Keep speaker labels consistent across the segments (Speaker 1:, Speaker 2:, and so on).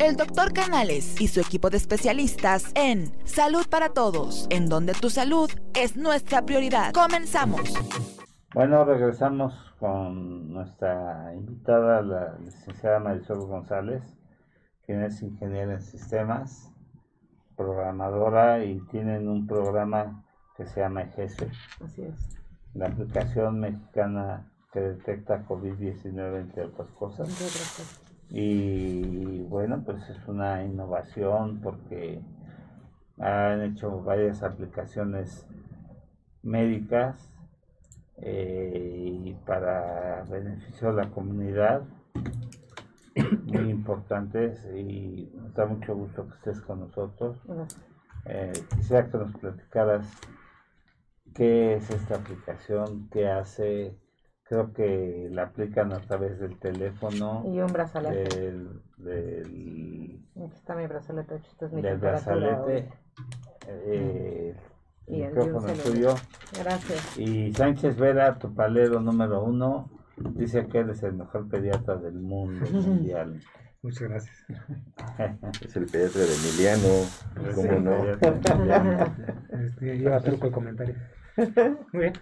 Speaker 1: el doctor Canales y su equipo de especialistas en Salud para Todos, en donde tu salud es nuestra prioridad. Comenzamos.
Speaker 2: Bueno, regresamos con nuestra invitada, la licenciada Marisol González, quien es ingeniera en sistemas, programadora y tienen un programa que se llama EGESE.
Speaker 3: Así es.
Speaker 2: La aplicación mexicana que detecta COVID-19, entre otras cosas.
Speaker 3: Entre otras cosas.
Speaker 2: Y bueno, pues es una innovación porque han hecho varias aplicaciones médicas eh, y para beneficio de la comunidad muy importantes y nos da mucho gusto que estés con nosotros. Eh, quisiera que nos platicaras qué es esta aplicación, qué hace. Creo que la aplican a través del teléfono,
Speaker 3: Y un brazalete.
Speaker 2: del, del,
Speaker 3: Aquí está mi brazalete, esta es mi
Speaker 2: del brazalete, eh,
Speaker 3: Y
Speaker 2: el
Speaker 3: un
Speaker 2: micrófono
Speaker 3: celular.
Speaker 2: tuyo.
Speaker 3: Gracias.
Speaker 2: Y Sánchez Vera, tu palero número uno, dice que eres el mejor pediatra del mundo mundial.
Speaker 4: Muchas gracias.
Speaker 5: Es el pediatra de Emiliano, ¿cómo
Speaker 2: Sí,
Speaker 5: no?
Speaker 4: Este, iba truco el comentario. Muy bien.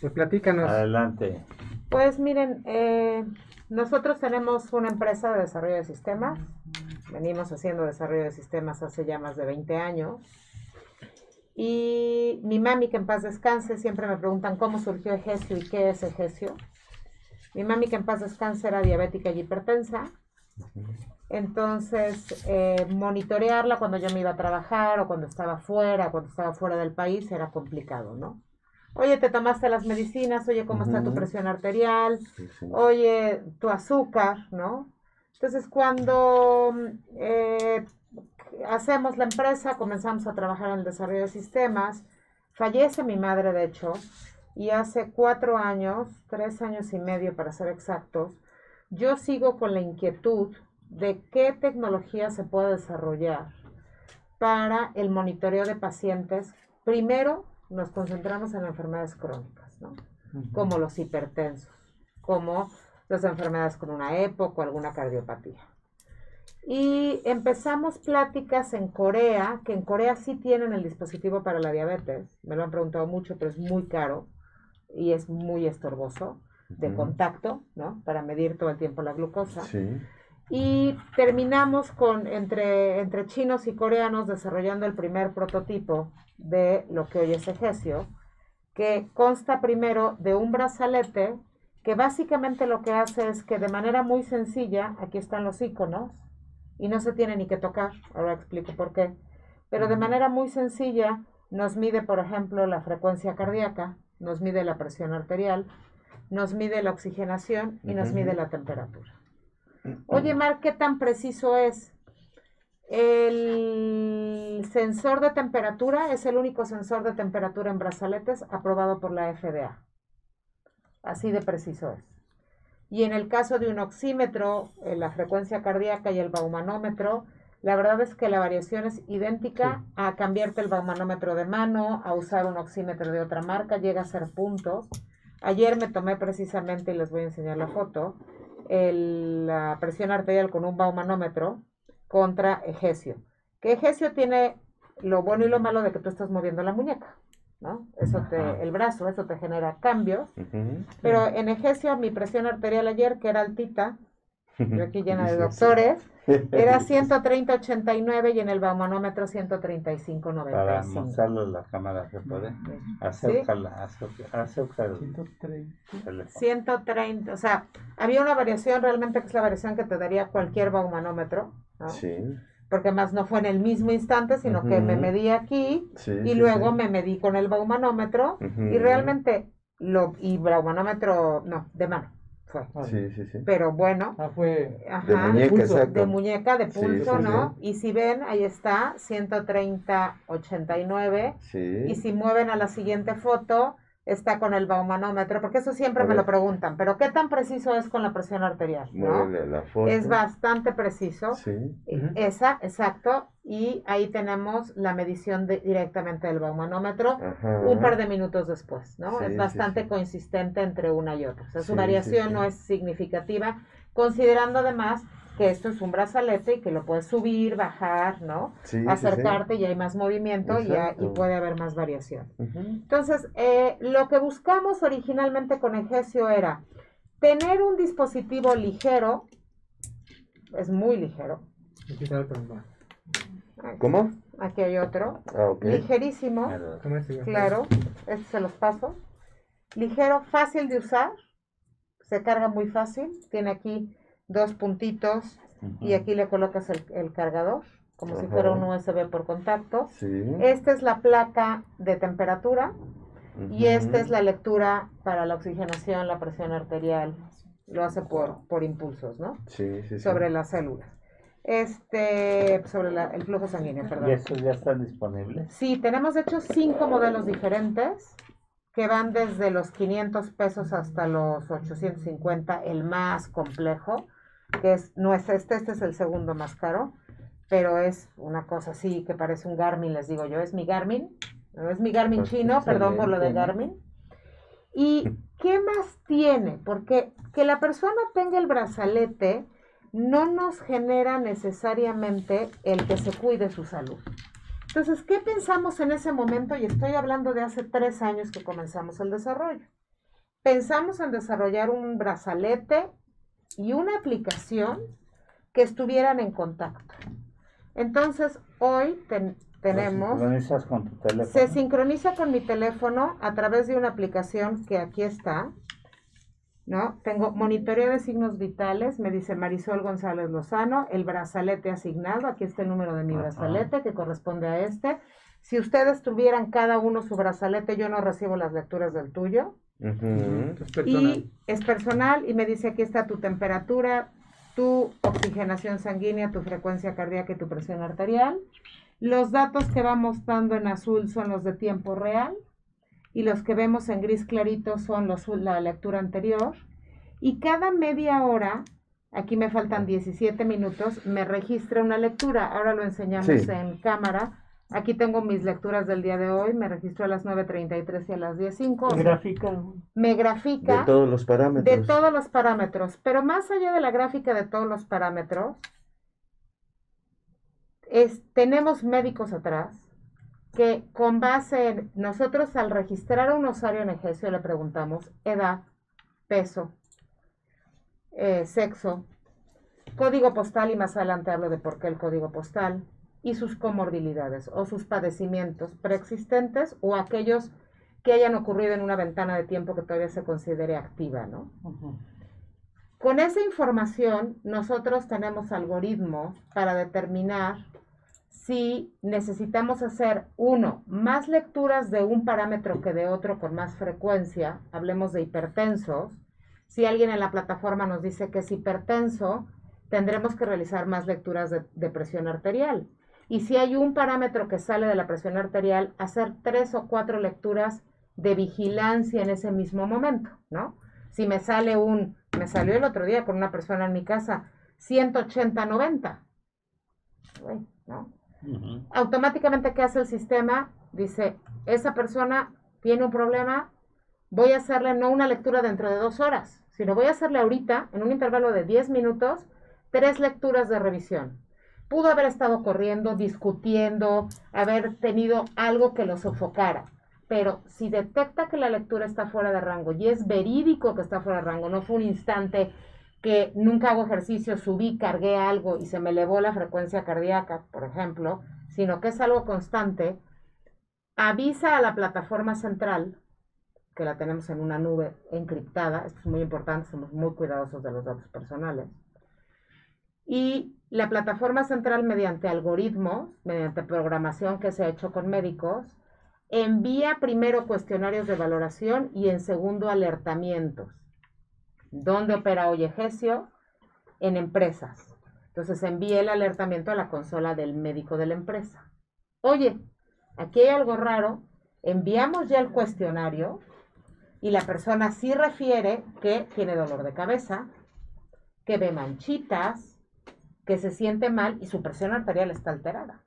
Speaker 4: Pues platícanos.
Speaker 2: Adelante.
Speaker 3: Pues miren, eh, nosotros tenemos una empresa de desarrollo de sistemas. Venimos haciendo desarrollo de sistemas hace ya más de 20 años. Y mi mami, que en paz descanse, siempre me preguntan cómo surgió Egesio y qué es Egesio. Mi mami, que en paz descanse, era diabética y hipertensa. Entonces, eh, monitorearla cuando yo me iba a trabajar o cuando estaba fuera, cuando estaba fuera del país, era complicado, ¿no? Oye, te tomaste las medicinas, oye, ¿cómo está tu presión arterial?
Speaker 5: Sí, sí.
Speaker 3: oye, tu azúcar, ¿no? Entonces, cuando eh, hacemos la empresa, comenzamos a trabajar en el desarrollo de sistemas, fallece mi madre, de hecho, y hace cuatro años, tres años y medio para ser exactos, yo sigo con la inquietud de qué tecnología se puede desarrollar para el monitoreo de pacientes. Primero, nos concentramos en enfermedades crónicas, ¿no? como los hipertensos, como las enfermedades con una EPOC o alguna cardiopatía. Y empezamos pláticas en Corea, que en Corea sí tienen el dispositivo para la diabetes, me lo han preguntado mucho, pero es muy caro y es muy estorboso de contacto, ¿no? Para medir todo el tiempo la glucosa.
Speaker 5: Sí.
Speaker 3: Y terminamos con entre, entre chinos y coreanos desarrollando el primer prototipo de lo que hoy es Egesio, que consta primero de un brazalete que básicamente lo que hace es que de manera muy sencilla, aquí están los iconos, y no se tiene ni que tocar, ahora explico por qué, pero de manera muy sencilla nos mide, por ejemplo, la frecuencia cardíaca, nos mide la presión arterial, nos mide la oxigenación y nos mide la temperatura. Oye, Mar, ¿qué tan preciso es? El sensor de temperatura es el único sensor de temperatura en brazaletes aprobado por la FDA. Así de preciso es. Y en el caso de un oxímetro, eh, la frecuencia cardíaca y el baumanómetro, la verdad es que la variación es idéntica a cambiarte el baumanómetro de mano, a usar un oxímetro de otra marca, llega a ser puntos. Ayer me tomé precisamente, y les voy a enseñar la foto, el- la presión arterial con un baumanómetro contra Egesio. Que Egesio tiene lo bueno y lo malo de que tú estás moviendo la muñeca, ¿no? Eso te, el brazo, eso te genera cambios. Pero en Egesio, mi presión arterial ayer, que era altita, yo aquí llena de doctores, era 130-89 y en el baumanómetro 135-95.
Speaker 2: Para mostrarlo la cámara, ¿se puede? Acércala, acércala, acércala el teléfono.
Speaker 3: 130, o sea, había una variación realmente que es la variación que te daría cualquier baumanómetro, ¿no?
Speaker 5: Sí,
Speaker 3: porque más no fue en el mismo instante, sino que me medí aquí
Speaker 5: sí.
Speaker 3: y
Speaker 5: sí,
Speaker 3: luego
Speaker 5: sí.
Speaker 3: me medí con el baumanómetro
Speaker 5: Ujú.
Speaker 3: y realmente lo y baumanómetro no, de mano fue.
Speaker 5: Sí, sí, sí.
Speaker 3: Pero bueno,
Speaker 4: Ah, fue
Speaker 5: De muñeca,
Speaker 4: pulso,
Speaker 5: exacto.
Speaker 3: de muñeca de
Speaker 5: Sí,
Speaker 3: pulso,
Speaker 5: sí,
Speaker 3: ¿no? Y si ven, ahí está 130 89
Speaker 5: Sí.
Speaker 3: y si mueven a la siguiente foto está con el baumanómetro, porque eso siempre me lo preguntan, pero ¿qué tan preciso es con la presión arterial? Es bastante preciso.
Speaker 5: Sí.
Speaker 3: Eh. Esa, exacto. Y ahí tenemos la medición de- directamente del baumanómetro
Speaker 5: Ajá.
Speaker 3: un par de minutos después, ¿no?
Speaker 5: Sí,
Speaker 3: es bastante
Speaker 5: sí.
Speaker 3: consistente entre una y otra. O sea, su variación no es significativa, considerando además que esto es un brazalete y que lo puedes subir, bajar, ¿no?
Speaker 5: Sí, sí, sí.
Speaker 3: Acercarte y hay más movimiento y, ya- y puede haber más variación. Entonces, eh, lo que buscamos originalmente con Egesio era tener un dispositivo ligero, es muy ligero.
Speaker 5: ¿Cómo?
Speaker 3: Aquí hay otro,
Speaker 5: Ah, ok.
Speaker 3: ligerísimo,
Speaker 2: claro,
Speaker 3: este se los paso. Ligero, fácil de usar, se carga muy fácil, tiene aquí dos puntitos y aquí le colocas el, el cargador, como si fuera un USB por contacto.
Speaker 5: Sí.
Speaker 3: Esta es la placa de temperatura y esta es la lectura para la oxigenación, la presión arterial. Lo hace por, por impulsos, ¿no?
Speaker 5: Sí, sí, sí.
Speaker 3: Sobre las células. Este, sobre la- el flujo sanguíneo,
Speaker 2: ¿Y
Speaker 3: perdón.
Speaker 2: esos ya están disponibles?
Speaker 3: Sí, tenemos de hecho cinco modelos diferentes que van desde los 500 pesos hasta los 850, el más complejo, que es, no es este, este es el segundo más caro, pero es una cosa así que parece un Garmin, les digo yo, es mi Garmin, no es mi Garmin
Speaker 5: Pues
Speaker 3: chino, perdón por lo de. Garmin. ¿Y qué más tiene? Porque que la persona tenga el brazalete no nos genera necesariamente el que se cuide su salud. Entonces, ¿qué pensamos en ese momento? Y estoy hablando de hace tres años que comenzamos el desarrollo. Pensamos en desarrollar un brazalete y una aplicación que estuvieran en contacto. Entonces, hoy ten- tenemos,
Speaker 2: sincronizas con tu teléfono.
Speaker 3: se sincroniza con mi teléfono a través de una aplicación que aquí está, ¿no? Tengo monitoreo de signos vitales, me dice Marisol González Lozano, el brazalete asignado, aquí está el número de mi brazalete que corresponde a este. Si ustedes tuvieran cada uno su brazalete, yo no recibo las lecturas del tuyo.
Speaker 4: Es personal.
Speaker 3: Y es personal y me dice aquí está tu temperatura, tu oxigenación sanguínea, tu frecuencia cardíaca y tu presión arterial. Los datos que va mostrando en azul son los de tiempo real y los que vemos en gris clarito son los, la lectura anterior. Y cada media hora, aquí me faltan 17 minutos, me registra una lectura. Ahora lo enseñamos
Speaker 5: Sí.
Speaker 3: en cámara. Aquí tengo mis lecturas del día de hoy. Me registró a las 9.33 y a las 10.05. O sea,
Speaker 6: Gráfica.
Speaker 3: me grafica
Speaker 5: De todos los parámetros.
Speaker 3: de todos los parámetros, pero más allá de la gráfica de todos los parámetros, es, tenemos médicos atrás que con base en nosotros al registrar a un usuario en Egesio le preguntamos edad, peso, eh, sexo, código postal y más adelante hablo de por qué el código postal y sus comorbilidades o sus padecimientos preexistentes o aquellos que hayan ocurrido en una ventana de tiempo que todavía se considere activa, ¿no? Con esa información, nosotros tenemos algoritmos para determinar si necesitamos hacer, uno, más lecturas de un parámetro que de otro con más frecuencia, hablemos de hipertensos. Si alguien en la plataforma nos dice que es hipertenso, tendremos que realizar más lecturas de, de presión arterial. Y si hay un parámetro que sale de la presión arterial, hacer tres o cuatro lecturas de vigilancia en ese mismo momento, ¿no? Si me sale un, me salió el otro día con una persona en mi casa, 180-90, Güey, ¿no? Automáticamente, ¿qué hace el sistema? Dice, esa persona tiene un problema, voy a hacerle no una lectura dentro de dos horas, sino voy a hacerle ahorita, en un intervalo de 10 minutos, tres lecturas de revisión. Pudo haber estado corriendo, discutiendo, haber tenido algo que lo sofocara. Pero si detecta que la lectura está fuera de rango y es verídico que está fuera de rango, no fue un instante que nunca hago ejercicio, subí, cargué algo y se me elevó la frecuencia cardíaca, por ejemplo, sino que es algo constante, avisa a la plataforma central, que la tenemos en una nube encriptada, esto es muy importante, somos muy cuidadosos de los datos personales, y la plataforma central mediante algoritmos, mediante programación que se ha hecho con médicos, envía primero cuestionarios de valoración y en segundo alertamientos. ¿Dónde opera hoy Egesio? En empresas. Entonces envía el alertamiento a la consola del médico de la empresa. Oye, aquí hay algo raro. Enviamos ya el cuestionario y la persona sí refiere que tiene dolor de cabeza, que ve manchitas, que se siente mal y su presión arterial está alterada.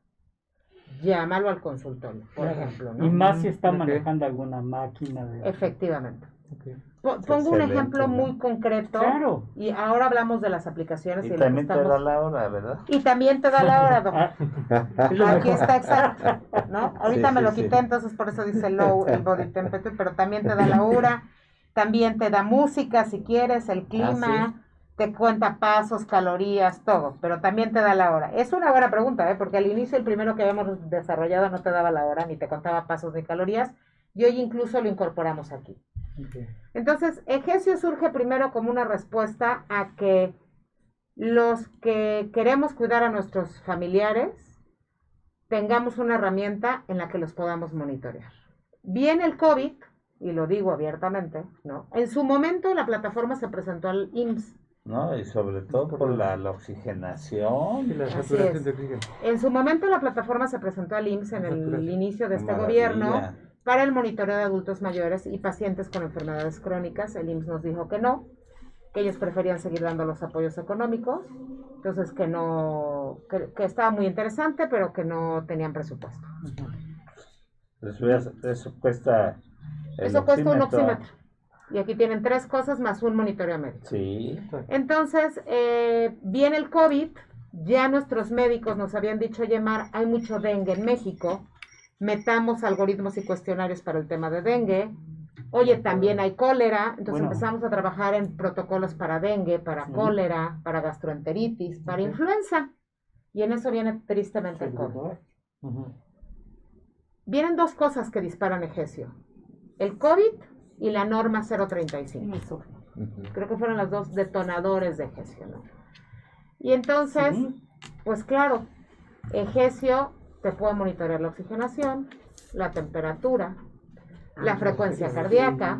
Speaker 3: Llámalo al consultorio, por
Speaker 6: Claro.
Speaker 3: ejemplo,
Speaker 6: Y
Speaker 3: ¿no?
Speaker 6: más si está
Speaker 4: Ok.
Speaker 6: manejando alguna máquina. De...
Speaker 3: Efectivamente.
Speaker 4: Ok.
Speaker 3: Po- pongo un ejemplo
Speaker 2: ¿no?
Speaker 3: muy concreto.
Speaker 4: Claro.
Speaker 3: Y ahora hablamos de las aplicaciones.
Speaker 2: Y
Speaker 3: que
Speaker 2: también te da la hora, ¿verdad?
Speaker 3: Y también te da la hora, doctor.
Speaker 4: Ah,
Speaker 3: Aquí está exacto, ¿no? Ahorita
Speaker 2: Sí,
Speaker 3: me
Speaker 2: sí,
Speaker 3: lo
Speaker 2: sí.
Speaker 3: quité, entonces por eso dice low el body temperature, pero también te da la hora, también te da música si quieres, el clima, te cuenta pasos, calorías, todo, pero también te da la hora. Es una buena pregunta, ¿eh? Porque al inicio el primero que habíamos desarrollado no te daba la hora, ni te contaba pasos ni calorías, y hoy incluso lo incorporamos aquí. Entonces, Egesio surge primero como una respuesta a que los que queremos cuidar a nuestros familiares tengamos una herramienta en la que los podamos monitorear. Viene el COVID, y lo digo abiertamente, ¿no? En su momento la plataforma se presentó al IMSS.
Speaker 2: ¿No? Y sobre todo por la, la oxigenación.
Speaker 4: Y la saturación de oxígeno.
Speaker 3: En su momento la plataforma se presentó al IMSS en el inicio de este
Speaker 2: maravilla.
Speaker 3: gobierno para el monitoreo de adultos mayores y pacientes con enfermedades crónicas. El IMSS nos dijo que no, que ellos preferían seguir dando los apoyos económicos, entonces que no, que, que estaba muy interesante, pero que no tenían presupuesto.
Speaker 2: Eso, ya- eso cuesta. el
Speaker 3: Eso cuesta un
Speaker 2: oxímetro.
Speaker 3: Y aquí tienen tres cosas más un monitoreo médico.
Speaker 2: Sí.
Speaker 3: Entonces, eh, viene el COVID, ya nuestros médicos nos habían dicho, oye, Mar, hay mucho dengue en México, metamos algoritmos y cuestionarios para el tema de dengue. Oye, también hay cólera, entonces
Speaker 2: Bueno.
Speaker 3: empezamos a trabajar en protocolos para dengue, para
Speaker 2: Sí.
Speaker 3: cólera, para gastroenteritis, para influenza. Y en eso viene tristemente el COVID. Vienen dos cosas que disparan Egesio, el COVID y la norma 035.
Speaker 5: Ujú.
Speaker 3: Creo que fueron los dos detonadores de Egesio, ¿no? Y entonces, pues claro, Egesio te puede monitorear la oxigenación, la temperatura, la frecuencia cardíaca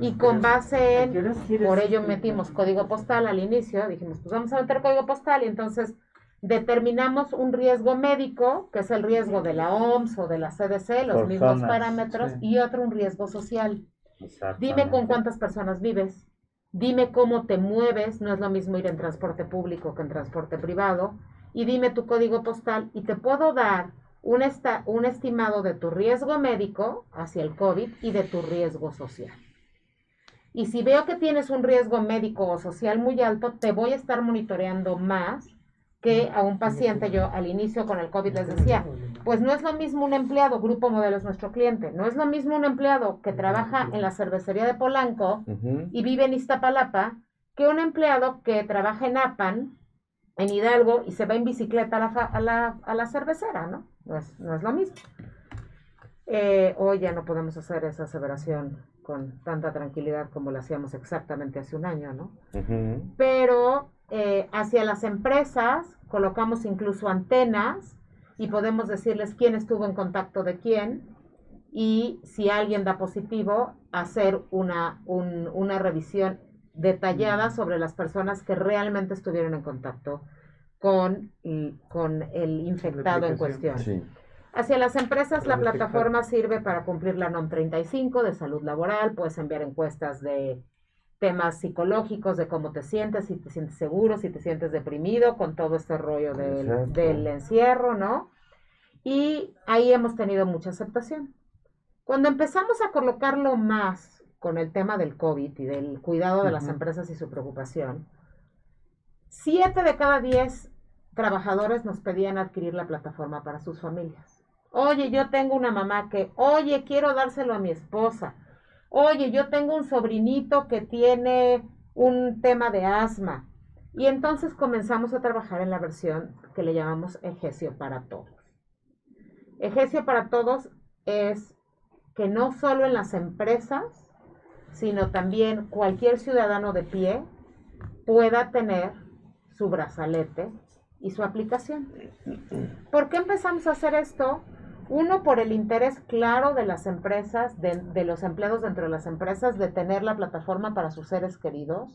Speaker 3: y con base en, por ello metimos código postal al inicio, dijimos, pues vamos a meter código postal y entonces determinamos un riesgo médico, que es el riesgo de la OMS o de la CDC, los
Speaker 2: Por
Speaker 3: mismos
Speaker 2: zonas,
Speaker 3: parámetros,
Speaker 2: sí.
Speaker 3: y otro un riesgo social. Dime con cuántas personas vives, dime cómo te mueves, no es lo mismo ir en transporte público que en transporte privado, y dime tu código postal. Y te puedo dar un, esta- un estimado de tu riesgo médico hacia el COVID y de tu riesgo social. Y si veo que tienes un riesgo médico o social muy alto, te voy a estar monitoreando más que a un paciente. Yo al inicio con el COVID les decía, pues no es lo mismo un empleado, Grupo Modelo es nuestro cliente, no es lo mismo un empleado que trabaja en la cervecería de Polanco y vive en Iztapalapa que un empleado que trabaja en APAN, en Hidalgo, y se va en bicicleta a la, a la, a la cervecera, ¿no? No es, no es lo mismo. Eh, hoy ya no podemos hacer esa aseveración con tanta tranquilidad como lo hacíamos exactamente hace un año, ¿no? Pero eh, hacia las empresas colocamos incluso antenas y podemos decirles quién estuvo en contacto de quién y si alguien da positivo, hacer una, un- una revisión detallada sobre las personas que realmente estuvieron en contacto con, y- con el infectado en cuestión.
Speaker 5: Sí.
Speaker 3: Hacia las empresas, la plataforma sirve para cumplir la NOM 35 de salud laboral. Puedes enviar encuestas de temas psicológicos, de cómo te sientes, si te sientes seguro, si te sientes deprimido, con todo este rollo del, encierro, ¿no? Y ahí hemos tenido mucha aceptación. Cuando empezamos a colocarlo más con el tema del COVID y del cuidado de las empresas y su preocupación, siete de cada diez trabajadores nos pedían adquirir la plataforma para sus familias. Oye, yo tengo una mamá que, oye, quiero dárselo a mi esposa. Oye, yo tengo un sobrinito que tiene un tema de asma. Y entonces comenzamos a trabajar en la versión que le llamamos Egesio para todos. Egesio para todos es que no solo en las empresas, sino también cualquier ciudadano de pie pueda tener su brazalete y su aplicación. ¿Por qué empezamos a hacer esto? Uno, por el interés claro de las empresas, de, de los empleados dentro de las empresas, de tener la plataforma para sus seres queridos.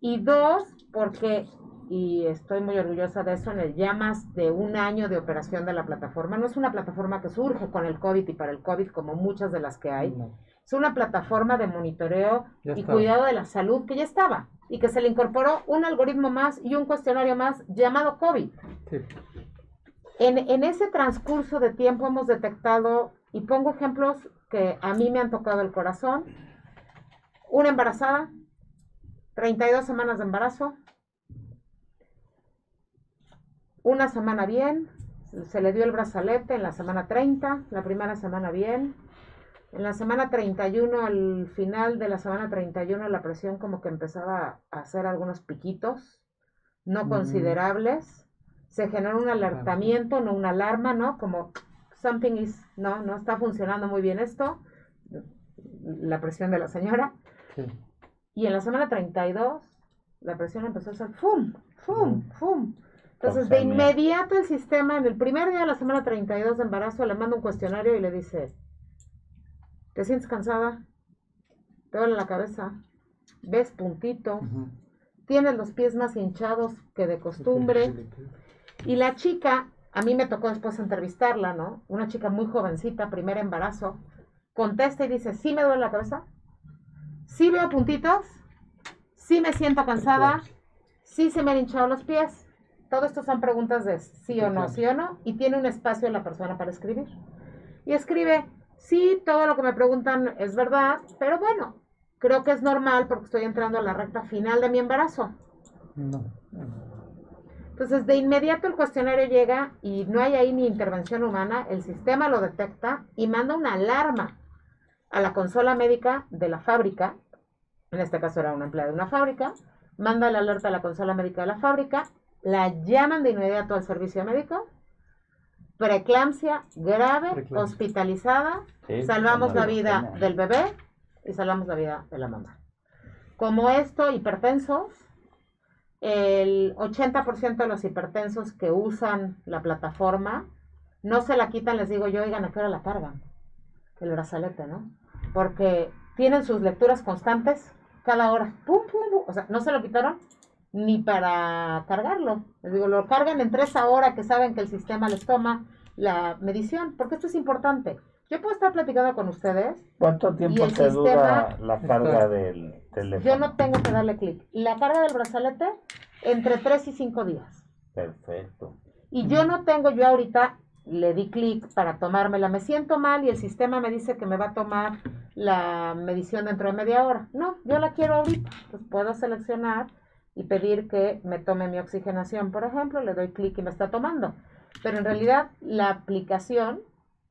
Speaker 3: Y dos, porque, y estoy muy orgullosa de eso, en el ya más de un año de operación de la plataforma, no es una plataforma que surge con el COVID y para el COVID como muchas de las que hay,
Speaker 4: No.
Speaker 3: es una plataforma de monitoreo y cuidado de la salud que ya estaba y que se le incorporó un algoritmo más y un cuestionario más llamado COVID.
Speaker 4: Sí.
Speaker 3: En, en ese transcurso de tiempo hemos detectado, y pongo ejemplos que a mí me han tocado el corazón, una embarazada, 32 semanas de embarazo, una semana bien, se le dio el brazalete en la semana 30, la primera semana bien. En la semana 31, al final de la semana 31, la presión como que empezaba a hacer algunos piquitos, no
Speaker 2: Mm.
Speaker 3: considerables. Se generó un alertamiento, no una alarma, ¿no? Como something is, no, no está funcionando muy bien esto. La presión de la señora.
Speaker 2: Sí.
Speaker 3: Y en la semana 32, la presión empezó a hacer ¡fum! ¡fum! ¡fum! Entonces, de inmediato el sistema, en el primer día de la semana 32 de embarazo, le manda un cuestionario y le dice, ¿te sientes cansada? ¿Te duele la cabeza? ¿Ves puntitos? ¿Tienes los pies más hinchados que de costumbre? Y la chica, a mí me tocó después entrevistarla, ¿no? Una chica muy jovencita, primer embarazo, contesta y dice, ¿sí me duele la cabeza? ¿Sí veo puntitos? ¿Sí me siento cansada? ¿Sí se me han hinchado los pies? Todo esto son preguntas de sí o no, sí o no, y tiene un espacio la persona para escribir. Y escribe, sí, todo lo que me preguntan es verdad, pero bueno, creo que es normal porque estoy entrando a la recta final de mi embarazo.
Speaker 2: No.
Speaker 3: Entonces, de inmediato el cuestionario llega y no hay ahí ni intervención humana, el sistema lo detecta y manda una alarma a la consola médica de la fábrica, en este caso era una empleada de una fábrica, manda la alerta a la consola médica de la fábrica, la llaman de inmediato al servicio médico, preeclampsia grave,
Speaker 4: Preeclampsia.
Speaker 3: hospitalizada,
Speaker 2: Sí,
Speaker 3: salvamos la vida del bebé y salvamos la vida de la mamá. Como esto, hipertensos, el 80% de los hipertensos que usan la plataforma no se la quitan, les digo yo, oigan, ¿a qué hora la cargan? El brazalete, ¿no? Porque tienen sus lecturas constantes cada hora. Pum, pum, pum. O sea, no se lo quitaron ni para cargarlo. Les digo, lo cargan entre esa hora que saben que el sistema les toma la medición, porque esto es importante. Yo puedo estar platicando con ustedes,
Speaker 2: ¿Cuánto tiempo te dura la carga del teléfono?
Speaker 3: yo no tengo que darle clic. La carga del brazalete entre 3 y 5 días.
Speaker 2: Perfecto.
Speaker 3: Y yo no tengo, yo ahorita le di clic para tomármela, me siento mal y el sistema me dice que me va a tomar la medición dentro de media hora. No, yo la quiero ahorita. Pues puedo seleccionar y pedir que me tome mi oxigenación, por ejemplo, le doy clic y me está tomando. Pero en realidad la aplicación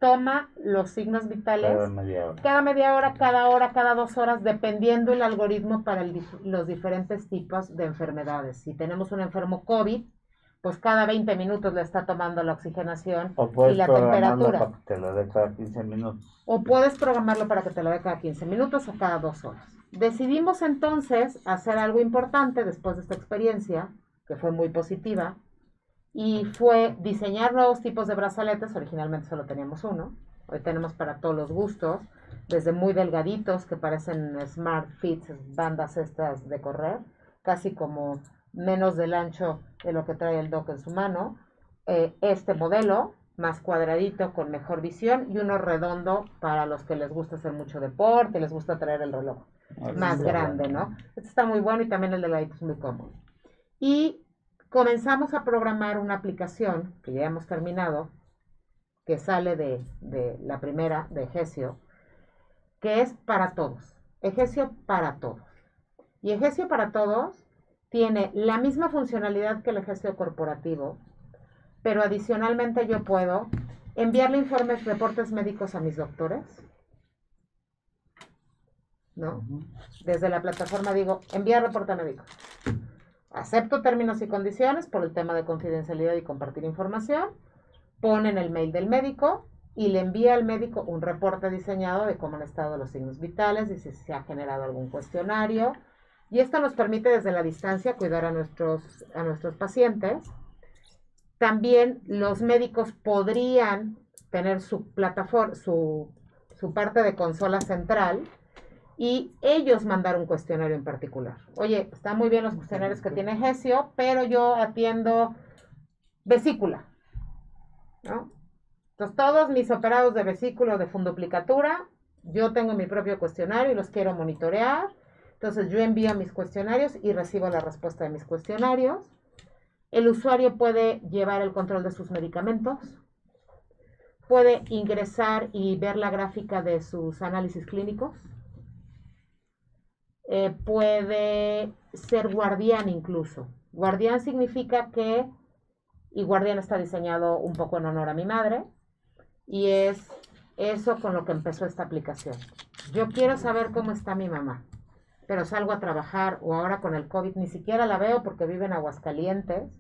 Speaker 3: toma los signos vitales
Speaker 2: Cada media hora.
Speaker 3: cada media hora, cada hora, cada dos horas, dependiendo el algoritmo para el los diferentes tipos de enfermedades. Si tenemos un enfermo COVID, pues cada 20 minutos le está tomando la oxigenación
Speaker 2: O puedes
Speaker 3: y la
Speaker 2: programarlo
Speaker 3: temperatura.
Speaker 2: para que te lo dé cada 15 minutos.
Speaker 3: O puedes programarlo para que te lo dé cada 15 minutos o cada dos horas. Decidimos entonces hacer algo importante después de esta experiencia, que fue muy positiva, y fue diseñar nuevos tipos de brazaletes. Originalmente solo teníamos uno. Hoy tenemos para todos los gustos, desde muy delgaditos que parecen Smart Fits, bandas estas de correr, casi como menos del ancho de lo que trae el dock en su mano. Eh, este modelo, más cuadradito, con mejor visión, y uno redondo para los que les gusta hacer mucho deporte, les gusta traer el reloj
Speaker 2: Así
Speaker 3: más grande. ¿no? Este está muy bueno y también el de es muy cómodo. Y comenzamos a programar una aplicación que ya hemos terminado, que sale de, de la primera, de Egesio, que es para todos. Egesio para todos. Y Egesio para todos tiene la misma funcionalidad que el Egesio corporativo, pero adicionalmente yo puedo enviarle informes, reportes médicos a mis doctores, ¿no? Desde la plataforma digo, enviar reporte médico. Acepto términos y condiciones por el tema de confidencialidad y compartir información. Ponen el mail del médico y le envía al médico un reporte diseñado de cómo han estado los signos vitales y si se ha generado algún cuestionario. Y esto nos permite desde la distancia cuidar a nuestros, a nuestros pacientes. También los médicos podrían tener su plataforma, su, su parte de consola central y ellos mandar un cuestionario en particular. Oye, están muy bien los cuestionarios que tiene Gesio, pero yo atiendo vesícula. Entonces, todos mis operados de vesícula o de funduplicatura, yo tengo mi propio cuestionario y los quiero monitorear. Entonces, yo envío mis cuestionarios y recibo la respuesta de mis cuestionarios. El usuario puede llevar el control de sus medicamentos, puede ingresar y ver la gráfica de sus análisis clínicos, eh, puede ser guardián incluso. Guardián significa que, y guardián está diseñado un poco en honor a mi madre, y es eso con lo que empezó esta aplicación. Yo quiero saber cómo está mi mamá, pero salgo a trabajar o ahora con el COVID ni siquiera la veo porque vive en Aguascalientes.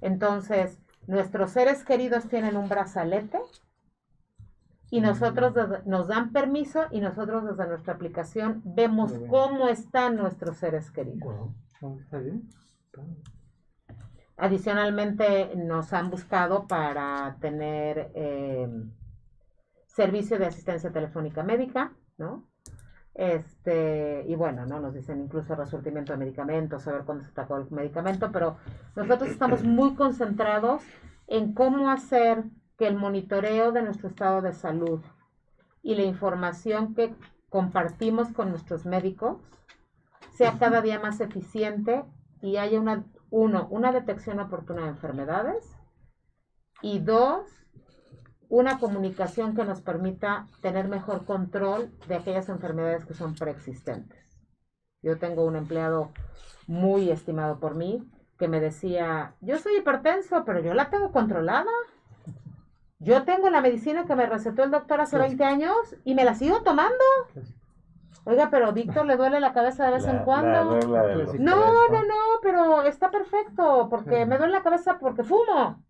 Speaker 3: Entonces, nuestros seres queridos tienen un brazalete y nosotros nos dan permiso y nosotros desde nuestra aplicación vemos cómo están nuestros seres queridos. Adicionalmente nos han buscado para tener eh, servicio de asistencia telefónica médica, ¿no? Este, y bueno, ¿no? Nos dicen incluso resurtimiento de medicamentos, saber cuándo se atacó el medicamento, pero nosotros estamos muy concentrados en cómo hacer que el monitoreo de nuestro estado de salud y la información que compartimos con nuestros médicos sea cada día más eficiente y haya una, uno, una detección oportuna de enfermedades y dos, una comunicación que nos permita tener mejor control de aquellas enfermedades que son preexistentes. Yo tengo un empleado muy estimado por mí que me decía, yo soy hipertenso, pero yo la tengo controlada. Yo tengo la medicina que me recetó el doctor hace
Speaker 4: Claro.
Speaker 3: 20 años y me la sigo tomando. Oiga, pero a Víctor le duele la cabeza de vez en cuando.
Speaker 2: los.
Speaker 3: No, no, no, pero está perfecto, porque me duele la cabeza porque fumo.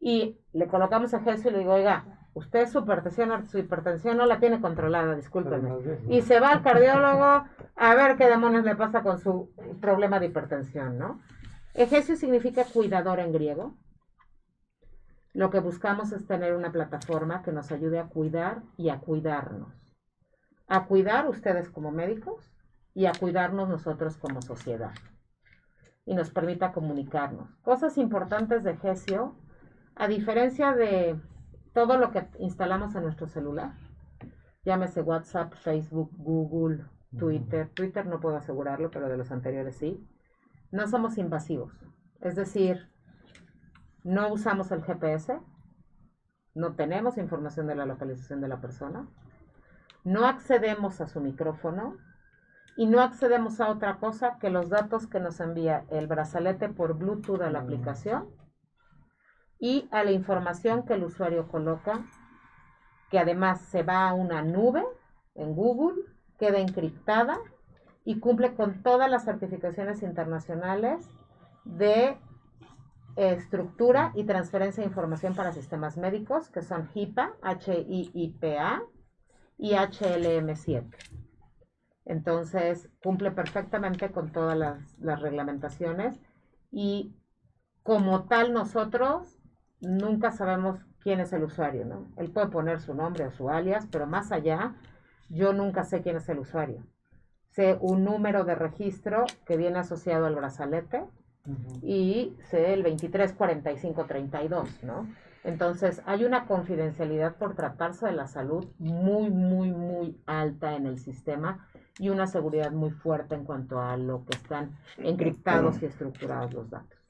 Speaker 3: Y le colocamos ejercicio y le digo, oiga, usted su hipertensión, su hipertensión no la tiene controlada, discúlpeme. Y se va al cardiólogo a ver qué demonios le pasa con su problema de hipertensión, ¿no? Ejercicio significa cuidador en griego. Lo que buscamos es tener una plataforma que nos ayude a cuidar y a cuidarnos. A cuidar ustedes como médicos y a cuidarnos nosotros como sociedad. Y nos permita comunicarnos. Cosas importantes de Gesio, a diferencia de todo lo que instalamos en nuestro celular, llámese WhatsApp, Facebook, Google, Twitter. Twitter no puedo asegurarlo, pero de los anteriores sí. No somos invasivos. Es decir, no usamos el GPS, no tenemos información de la localización de la persona, no accedemos a su micrófono y no accedemos a otra cosa que los datos que nos envía el brazalete por Bluetooth a la
Speaker 4: Mm.
Speaker 3: aplicación y a la información que el usuario coloca, que además se va a una nube en Google, queda encriptada y cumple con todas las certificaciones internacionales de estructura y transferencia de información para sistemas médicos, que son HIPAA, H-I-I-P-A y HLM7. Entonces, cumple perfectamente con todas las, las reglamentaciones y como tal nosotros nunca sabemos quién es el usuario, ¿no? Él puede poner su nombre o su alias, pero más allá, yo nunca sé quién es el usuario. Sé un número de registro que viene asociado al brazalete y sé el 234532, ¿no? Entonces, hay una confidencialidad por tratarse de la salud muy, muy, muy alta en el sistema y una seguridad muy fuerte en cuanto a lo que están encriptados y estructurados los datos.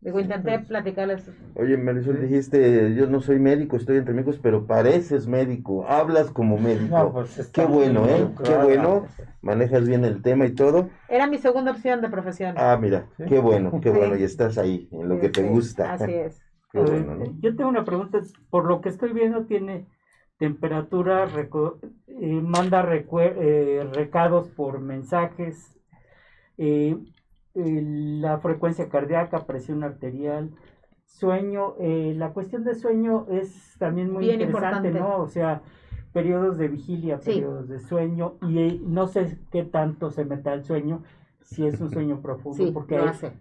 Speaker 3: Digo, intenté platicarles.
Speaker 5: Oye, Marisol, dijiste, yo no soy médico, estoy entre médicos, pero pareces médico, hablas como médico.
Speaker 2: No, pues
Speaker 5: Qué bueno, ¿eh? Qué bueno, manejas bien el tema y todo.
Speaker 3: Era mi segunda opción de profesión.
Speaker 5: Ah, mira,
Speaker 4: Sí.
Speaker 5: qué bueno, qué
Speaker 3: Sí.
Speaker 5: bueno, y estás ahí, en lo
Speaker 3: Sí,
Speaker 5: que te
Speaker 3: sí,
Speaker 5: gusta.
Speaker 3: Así es.
Speaker 5: Qué bueno, ¿no?
Speaker 6: Yo tengo una pregunta, por lo que estoy viendo tiene temperatura, reco- eh, manda eh, recados por mensajes, eh, eh, la frecuencia cardíaca, presión arterial, sueño, eh, la cuestión de sueño es también muy
Speaker 3: Bien
Speaker 6: interesante,
Speaker 3: importante.
Speaker 6: ¿no? O sea, periodos de vigilia,
Speaker 3: Sí.
Speaker 6: periodos de sueño, y eh, no sé qué tanto se meta el sueño, si es un sueño profundo,
Speaker 3: Sí,
Speaker 6: porque
Speaker 3: lo
Speaker 6: hay-
Speaker 3: hace.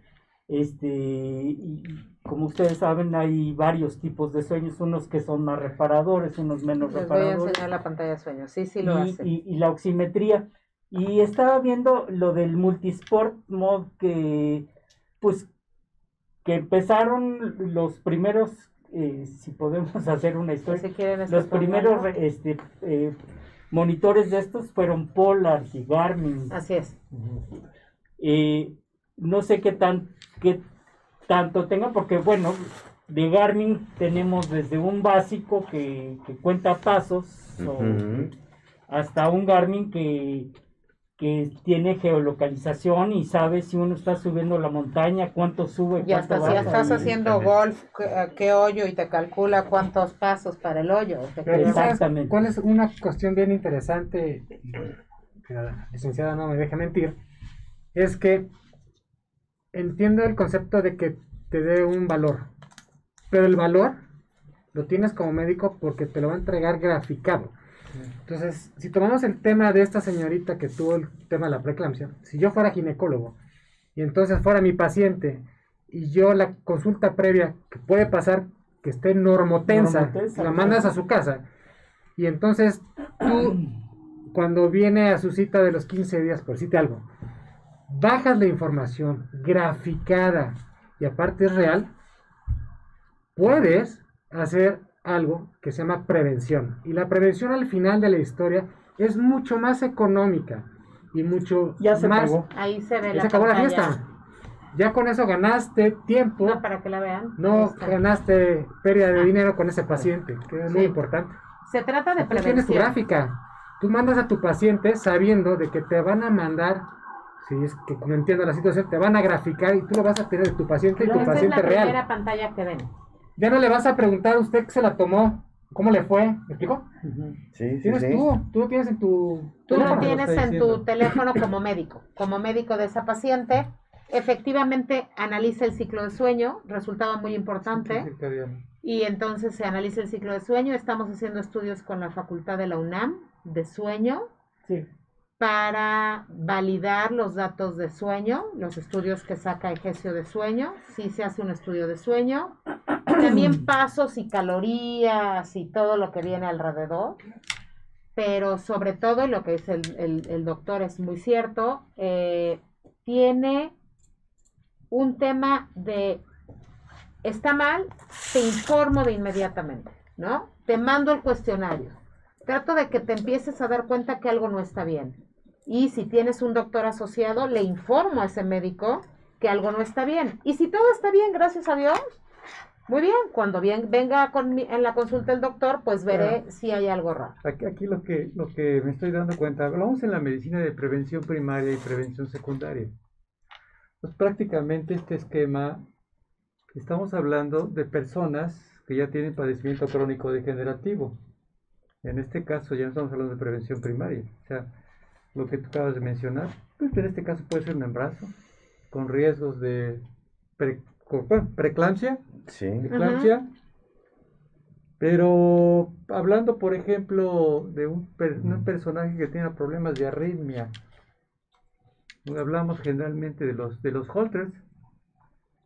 Speaker 6: este, y como ustedes saben, hay varios tipos de sueños, unos que son más reparadores, unos menos
Speaker 3: Les voy a
Speaker 6: reparadores.
Speaker 3: enseñar la pantalla de sueños. Sí, sí lo
Speaker 6: y,
Speaker 3: hace.
Speaker 6: y- y la oximetría. Y estaba viendo lo del multisport mod que, pues, que empezaron los primeros, eh, si podemos hacer una historia, los primeros este, eh, monitores de estos fueron Polar y Garmin.
Speaker 3: Así es.
Speaker 6: Eh, no sé qué tan qué tanto tenga, porque bueno, de Garmin tenemos desde un básico que, que cuenta pasos o- hasta un Garmin que que tiene geolocalización y sabe si uno está subiendo la montaña, cuánto sube,
Speaker 3: Y hasta
Speaker 6: cuánto
Speaker 3: si
Speaker 6: baja.
Speaker 3: estás haciendo golf, qué, hoyo y te calcula cuántos pasos para el hoyo. Te
Speaker 4: Pero
Speaker 3: crea-
Speaker 4: ¿sabes
Speaker 6: Exactamente.
Speaker 4: ¿Cuál es una cuestión bien interesante? Que la licenciada no me deja mentir. Es que entiendo el concepto de que te dé un valor. Pero el valor lo tienes como médico porque te lo va a entregar graficado. Entonces, si tomamos el tema de esta señorita que tuvo el tema de la preeclampsia, si yo fuera ginecólogo y entonces fuera mi paciente y yo la consulta previa que puede pasar que esté normotensa,
Speaker 6: Normotensa,
Speaker 4: la mandas a su casa y entonces tú cuando viene a su cita de los 15 días, por decirte algo, bajas la información graficada y aparte es real, puedes hacer algo que se llama prevención. Y la prevención al final de la historia es mucho más económica y mucho
Speaker 6: Ya se
Speaker 4: más...
Speaker 6: pagó.
Speaker 3: Ahí se ve
Speaker 4: Ya
Speaker 3: la
Speaker 4: se acabó la fiesta. Ya con eso ganaste tiempo,
Speaker 3: No, para que la vean.
Speaker 4: No ganaste pérdida de
Speaker 3: Ah.
Speaker 4: dinero con ese paciente, que es muy
Speaker 3: Sí.
Speaker 4: importante.
Speaker 3: Se trata de
Speaker 4: Tú tienes tu
Speaker 3: prevención.
Speaker 4: gráfica. Tú mandas a tu paciente sabiendo de que te van a mandar, si es que no entiendo la situación, te van a graficar y tú lo vas a tener de tu paciente y tu
Speaker 3: Esta es
Speaker 4: paciente
Speaker 3: la
Speaker 4: real.
Speaker 3: primera pantalla que ven.
Speaker 4: Ya no le vas a preguntar a usted que se la tomó, cómo le fue, ¿me explico?
Speaker 5: Sí, sí,
Speaker 4: Tienes
Speaker 5: sí.
Speaker 4: tú, tú lo tienes en tu
Speaker 3: Tú lo tienes en tu teléfono como médico, como médico de esa paciente. Efectivamente, analiza el ciclo de sueño, resultado muy importante. Y entonces se analiza el ciclo de sueño. Estamos haciendo estudios con la Facultad de la UNAM de sueño
Speaker 6: Sí.
Speaker 3: para validar los datos de sueño, los estudios que saca Egesio de sueño, si se hace un estudio de sueño, también pasos y calorías y todo lo que viene alrededor, pero sobre todo y lo que dice el, el- el doctor es muy cierto, eh, tiene un tema de, está mal, te informo de inmediatamente, ¿no? Te mando el cuestionario. Trato de que te empieces a dar cuenta que algo no está bien. Y si tienes un doctor asociado, le informo a ese médico que algo no está bien. Y si todo está bien, gracias a Dios, muy bien. Cuando bien, venga con mi- en la consulta el doctor, pues veré si hay algo raro.
Speaker 7: Aquí, aquí lo que lo que me estoy dando cuenta, hablamos en la medicina de prevención primaria y prevención secundaria. Pues prácticamente este esquema, estamos hablando de personas que ya tienen padecimiento crónico degenerativo. En este caso ya no estamos hablando de prevención primaria. O sea, lo que tú acabas de mencionar, pues en este caso puede ser un embarazo con riesgos de pre- preeclampsia,
Speaker 5: Sí.
Speaker 7: eclampsia. Pero hablando, por ejemplo, de un, per- un personaje que tiene problemas de arritmia, hablamos generalmente de los, de los Holters,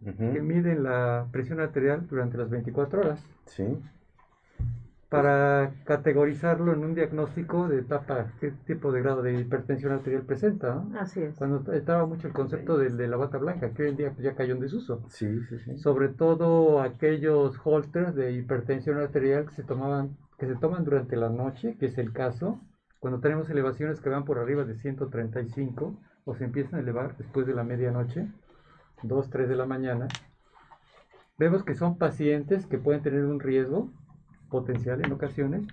Speaker 7: que
Speaker 5: Ujú.
Speaker 7: miden la presión arterial durante las 24 horas,
Speaker 5: Sí.
Speaker 7: Para categorizarlo en un diagnóstico de etapa, qué tipo de grado de hipertensión arterial presenta. ¿no?
Speaker 3: Así es.
Speaker 7: Cuando estaba mucho el concepto del de la bata blanca, que hoy en día pues, ya cayó en desuso.
Speaker 5: Sí, sí, sí.
Speaker 7: sobre todo aquellos holters de hipertensión arterial que se tomaban que se toman durante la noche, que es el caso, cuando tenemos elevaciones que van por arriba de 135 o se empiezan a elevar después de la medianoche, 2, 3 de la mañana, vemos que son pacientes que pueden tener un riesgo potencial en ocasiones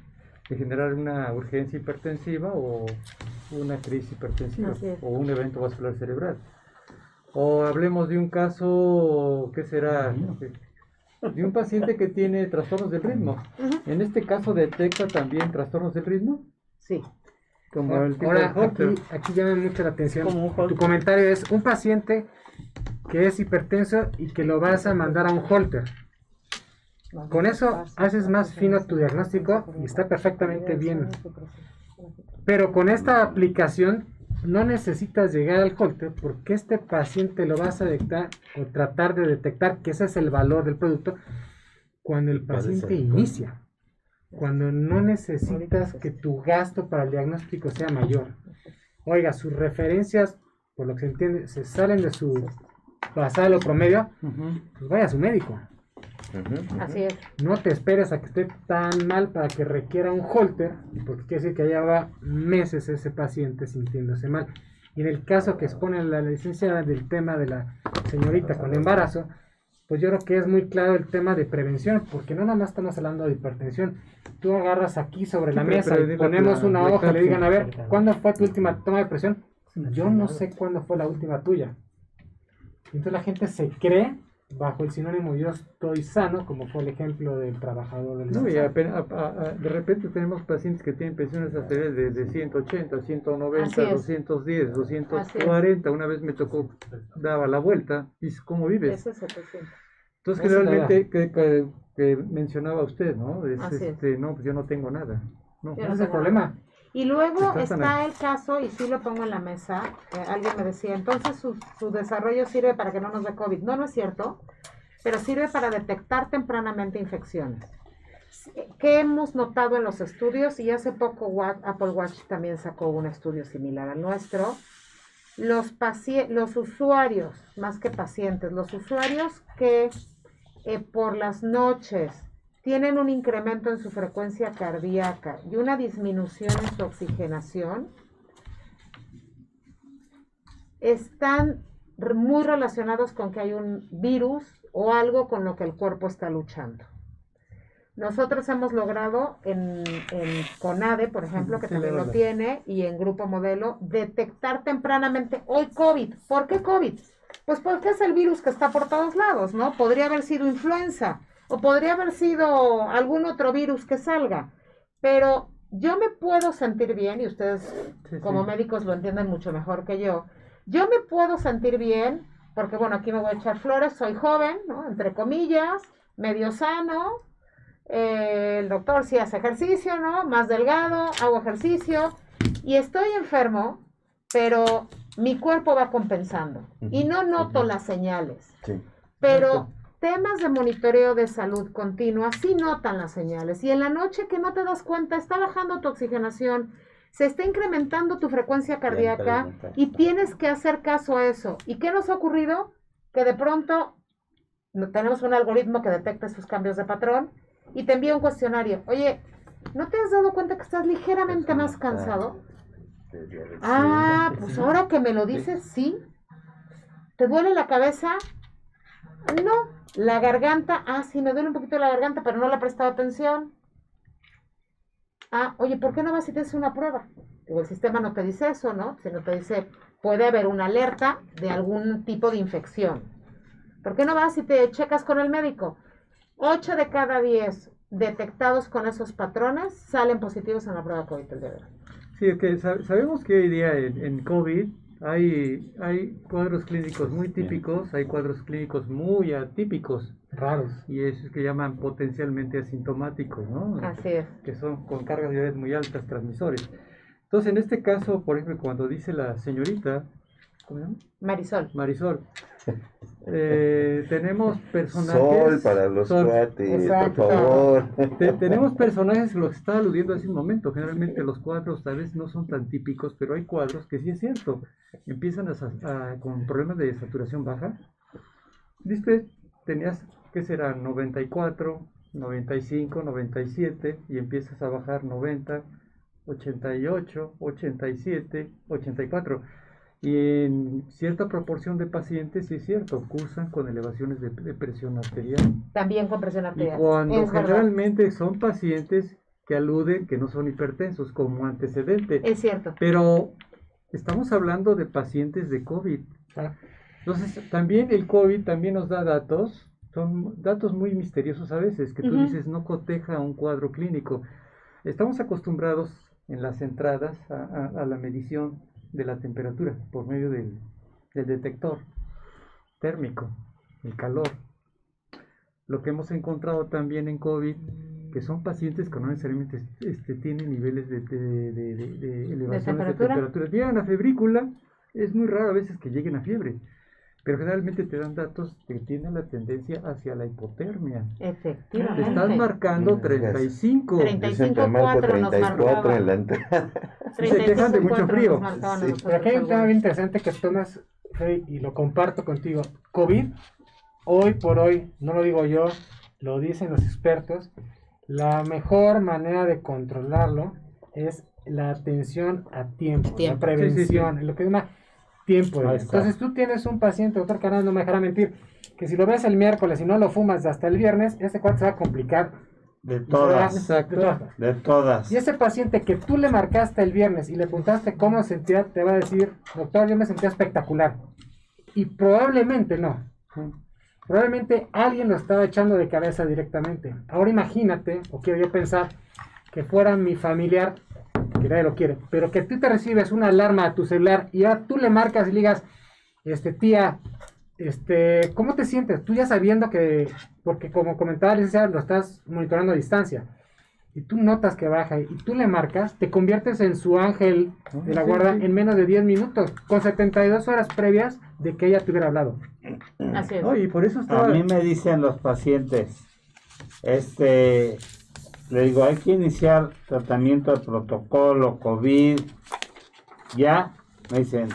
Speaker 7: de generar una urgencia hipertensiva o una crisis hipertensiva o un evento vascular cerebral. O hablemos de un caso, ¿qué será? De un paciente que tiene trastornos del ritmo. En este caso detecta también trastornos del ritmo,
Speaker 3: Sí.
Speaker 7: como el tipo
Speaker 4: Ahora, aquí, aquí llama mucho la atención.
Speaker 6: Como un
Speaker 4: Tu comentario es un paciente que es hipertenso y que lo vas a mandar a un holter. Con eso haces más fino tu diagnóstico y está perfectamente bien. Pero con esta aplicación no necesitas llegar al holter porque este paciente lo vas a detectar o tratar de detectar que ese es el valor del producto cuando el paciente inicia. Cuando no necesitas que tu gasto para el diagnóstico sea mayor. Oiga, sus referencias, por lo que se entiende, se salen de su basal o promedio, pues vaya a su médico.
Speaker 3: Así es.
Speaker 4: No te esperes a que esté tan mal para que requiera un holter, porque quiere decir que lleva meses ese paciente sintiéndose mal. Y en el caso que expone la licenciada del tema de la señorita con embarazo, pues yo creo que es muy claro el tema de prevención, porque no nada más estamos hablando de hipertensión. Tú agarras aquí sobre la mesa y ponemos una hoja y le digan, a ver. ¿cuándo fue tu última toma de presión? yo no sé cuándo fue la última tuya. Entonces la gente se cree bajo el sinónimo yo estoy sano, como fue el ejemplo del trabajador del
Speaker 7: No, y
Speaker 4: sector.
Speaker 7: apenas- a- a- a- de repente tenemos pacientes que tienen pensiones hasta de, de 180, 190,
Speaker 3: Así es.
Speaker 7: 210, 240. Una vez me tocó, daba la vuelta. Y ¿cómo vives?
Speaker 3: Ese es 700.
Speaker 7: Entonces, generalmente, que, que- que mencionaba usted, ¿no? Es,
Speaker 3: Así es.
Speaker 7: este, no, pues yo no tengo nada. No.
Speaker 3: No
Speaker 4: es el problema.
Speaker 3: Y luego
Speaker 7: Está
Speaker 3: el caso, y sí lo pongo en la mesa, eh, alguien me decía, entonces su, su desarrollo sirve para que no nos dé COVID. No, no es cierto, pero sirve para detectar tempranamente infecciones. ¿Qué hemos notado en los estudios? Y hace poco Apple Watch también sacó un estudio similar al nuestro. Los, los usuarios, más que pacientes, los usuarios que eh, por las noches tienen un incremento en su frecuencia cardíaca y una disminución en su oxigenación, están muy relacionados con que hay un virus o algo con lo que el cuerpo está luchando. Nosotros hemos logrado en, en CONADE, por ejemplo, que
Speaker 7: Sí,
Speaker 3: también lo tiene, y en Grupo Modelo, detectar tempranamente hoy COVID. ¿Por qué COVID? Pues porque es el virus que está por todos lados, ¿no? Podría haber sido influenza o podría haber sido algún otro virus que salga. Pero yo me puedo sentir bien, y ustedes
Speaker 7: Sí,
Speaker 3: como
Speaker 7: sí.
Speaker 3: médicos lo entienden mucho mejor que yo. Yo me puedo sentir bien, porque bueno, aquí me voy a echar flores, soy joven, ¿no? Entre comillas, medio sano. eh, el doctor sí hace ejercicio, ¿no? Más delgado, hago ejercicio y estoy enfermo, pero mi cuerpo va compensando y no noto las señales.
Speaker 5: Sí.
Speaker 3: Pero temas de monitoreo de salud continua sí notan las señales. Y en la noche que no te das cuenta, está bajando tu oxigenación, se está incrementando tu frecuencia cardíaca y tienes que hacer caso a eso. ¿Y qué nos ha ocurrido? Que de pronto tenemos un algoritmo que detecta esos cambios de patrón y te envía un cuestionario. Oye, ¿no te has dado cuenta que estás ligeramente más cansado? Ah, pues ahora que me lo dices, sí. ¿Te duele la cabeza? No. La garganta, ah, sí, me duele un poquito la garganta, pero no le he prestado atención. Ah, oye, ¿por qué no vas y te una prueba? El sistema no te dice eso, ¿no? Sino te dice, puede haber una alerta de algún tipo de infección. ¿Por qué no vas y te checas con el médico? 8 de cada 10 detectados con esos patrones salen positivos en la prueba COVID el día de hoy.
Speaker 7: Sí, que sa- sabemos que hoy día en COVID hay, hay cuadros clínicos muy típicos, hay cuadros clínicos muy atípicos
Speaker 4: Raros.
Speaker 7: y esos que llaman potencialmente asintomáticos, ¿no?
Speaker 3: Así es.
Speaker 7: que son con cargas virales muy altas transmisores. Entonces, en este caso, por ejemplo, cuando dice la señorita, ¿cómo se llama?
Speaker 3: Marisol.
Speaker 7: Marisol, eh, tenemos personajes...
Speaker 5: Sol para los
Speaker 7: Sol.
Speaker 5: cuates,
Speaker 3: Exacto.
Speaker 5: por favor.
Speaker 7: Te- tenemos personajes, lo que estaba aludiendo hace un momento, generalmente los cuadros tal vez no son tan típicos, pero hay cuadros que sí es cierto, empiezan a, sa- a- con problemas de saturación baja. Viste, tenías, ¿qué será? 94, 95, 97 y empiezas a bajar 90, 88, 87, 84. Y en cierta proporción de pacientes, sí es cierto, cursan con elevaciones de, de presión arterial.
Speaker 3: También con presión
Speaker 7: Y
Speaker 3: arterial.
Speaker 7: cuando
Speaker 3: es verdad.
Speaker 7: generalmente son pacientes que aluden que no son hipertensos como antecedente,
Speaker 3: Es cierto.
Speaker 7: pero estamos hablando de pacientes de COVID. Entonces, también el COVID también nos da datos, son datos muy misteriosos a veces, que tú dices no coteja un cuadro clínico. Estamos acostumbrados en las entradas a, a- a la medición de la temperatura por medio del, del detector térmico, el calor. Lo que hemos encontrado también en COVID, que son pacientes que no necesariamente este, tienen niveles de, de- de- de- de elevaciones de
Speaker 3: temperatura?
Speaker 7: temperatura. Llegan a febrícula, es muy raro a veces que lleguen a fiebre, pero generalmente te dan datos que tienen la tendencia hacia la hipotermia. Te
Speaker 3: Efectivamente.
Speaker 7: están marcando
Speaker 5: Mm, gracias.
Speaker 7: 35.
Speaker 3: Treinta.
Speaker 5: Yo siempre marco
Speaker 3: 35.4 nos
Speaker 5: 34
Speaker 3: marcaba.
Speaker 5: en la entrada.
Speaker 7: Se quejan de mucho
Speaker 3: 35.4
Speaker 7: frío.
Speaker 3: nos
Speaker 5: Sí.
Speaker 4: Pero aquí hay un tema bien interesante que tomas, Freddy, y lo comparto contigo. COVID, hoy por hoy, no lo digo yo, lo dicen los expertos, la mejor manera de controlarlo es la atención a tiempo,
Speaker 3: Tiempo.
Speaker 4: la prevención, lo que es una tiempo.
Speaker 2: está.
Speaker 4: Entonces tú tienes un paciente, doctor Canal, no me dejará mentir, que si lo ves el miércoles y no lo fumas hasta el viernes, ese cuarto se va a complicar
Speaker 2: De todas.
Speaker 4: de todas.
Speaker 2: De todas.
Speaker 4: Y ese paciente que tú le marcaste el viernes y le preguntaste cómo se sentía, te va a decir, doctor, yo me sentía espectacular. Y probablemente no. Probablemente alguien lo estaba echando de cabeza directamente. Ahora imagínate, o quiero yo pensar, que fuera mi familiar, que nadie lo quiere, pero que tú te recibes una alarma a tu celular y ya tú le marcas y le digas, este, tía, este, ¿cómo te sientes? Tú ya sabiendo que, porque como comentaba la licenciada, lo estás monitoreando a distancia y tú notas que baja y tú le marcas, te conviertes en su ángel de la
Speaker 7: Sí,
Speaker 4: guarda
Speaker 7: sí.
Speaker 4: en menos de 10 minutos, con 72 horas previas de que ella te hubiera hablado.
Speaker 3: Así es.
Speaker 7: No, y por eso
Speaker 2: A mí me dicen los pacientes, este, le digo, hay que iniciar tratamiento de protocolo, COVID, ya, me dicen,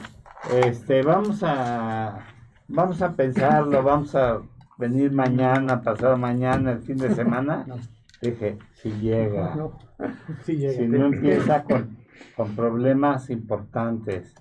Speaker 2: este, vamos a, vamos a pensarlo, vamos a venir mañana, pasado mañana, el fin de semana. Dije, si llega,
Speaker 7: No,
Speaker 4: Sí, llega.
Speaker 2: si no empieza con, con problemas importantes,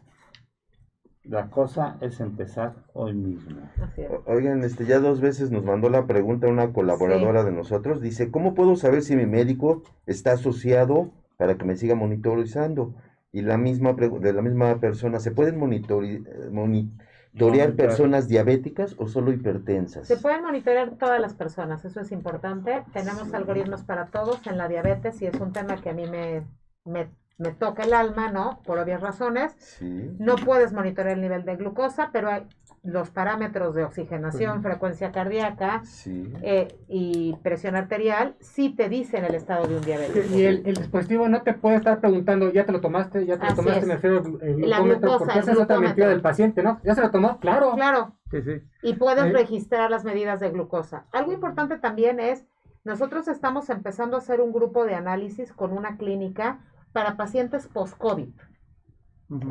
Speaker 2: la cosa es empezar hoy mismo.
Speaker 3: Así es.
Speaker 5: O- Oigan, este, ya dos veces nos mandó la pregunta una colaboradora de nosotros. Dice, ¿cómo puedo saber si mi médico está asociado para que me siga monitorizando? Y la misma de la misma persona, ¿se pueden monitori- eh, monitorear
Speaker 2: Monitorear.
Speaker 5: personas diabéticas o solo hipertensas?
Speaker 3: Se pueden monitorear todas las personas, eso es importante. Tenemos algoritmos para todos en la diabetes y es un tema que a mí me, me, me toca el alma, ¿no? Por obvias razones.
Speaker 5: Sí.
Speaker 3: No puedes monitorear el nivel de glucosa, pero hay los parámetros de oxigenación, frecuencia cardíaca
Speaker 5: Sí.
Speaker 3: eh, y presión arterial sí te dicen el estado de un diabético.
Speaker 4: Y el, el dispositivo no te puede estar preguntando, ¿ya te lo tomaste? ¿Ya te lo tomaste?
Speaker 3: es.
Speaker 4: Me refiero al el
Speaker 3: La
Speaker 4: glucómetro,
Speaker 3: glucosa,
Speaker 4: porque esa es otra mentira del paciente, ¿no? ¿Ya se lo tomó? Claro.
Speaker 3: Claro,
Speaker 7: sí, sí.
Speaker 3: y puedes
Speaker 7: ¿Eh?
Speaker 3: registrar las medidas de glucosa. Algo importante también es, nosotros estamos empezando a hacer un grupo de análisis con una clínica para pacientes post-COVID.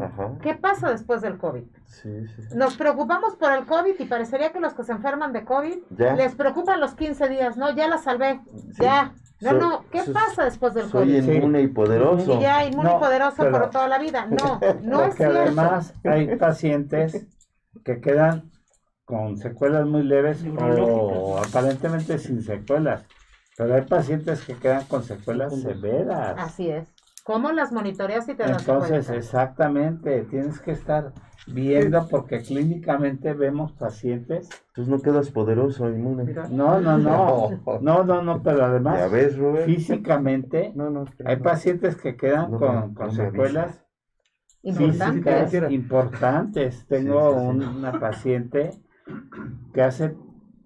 Speaker 5: Ajá.
Speaker 3: ¿Qué pasa después del COVID?
Speaker 5: Sí, sí.
Speaker 3: Nos preocupamos por el COVID y parecería que los que se enferman de COVID
Speaker 5: Ya.
Speaker 3: les preocupan los 15 días, ¿no? Ya la salvé,
Speaker 5: Sí.
Speaker 3: ya. No,
Speaker 5: Soy-
Speaker 3: no, ¿qué
Speaker 5: soy-
Speaker 3: pasa después del
Speaker 5: Soy
Speaker 3: COVID?
Speaker 5: inmune y poderoso.
Speaker 3: Y ya inmune y
Speaker 2: No,
Speaker 3: poderoso
Speaker 2: pero-
Speaker 3: por toda la vida. No, no es
Speaker 2: Porque
Speaker 3: cierto.
Speaker 2: además hay pacientes que quedan con secuelas muy leves o aparentemente sin secuelas. Pero hay pacientes que quedan con secuelas severas.
Speaker 3: Así es. ¿Cómo las monitoreas y te das
Speaker 2: Entonces,
Speaker 3: cuenta?
Speaker 2: exactamente, tienes que estar viendo porque clínicamente vemos pacientes.
Speaker 5: Entonces no quedas poderoso, inmune.
Speaker 7: Mira,
Speaker 2: No, no, no. No, no, no, pero
Speaker 5: Ya
Speaker 2: además
Speaker 5: ves, Robert.
Speaker 2: físicamente
Speaker 7: no, no.
Speaker 2: hay
Speaker 7: no.
Speaker 2: pacientes que quedan
Speaker 5: No
Speaker 2: con, con secuelas
Speaker 3: Importante.
Speaker 7: sí, sí,
Speaker 2: físicas
Speaker 7: sí.
Speaker 2: importantes. Tengo
Speaker 5: sí, sí.
Speaker 2: un- una paciente que hace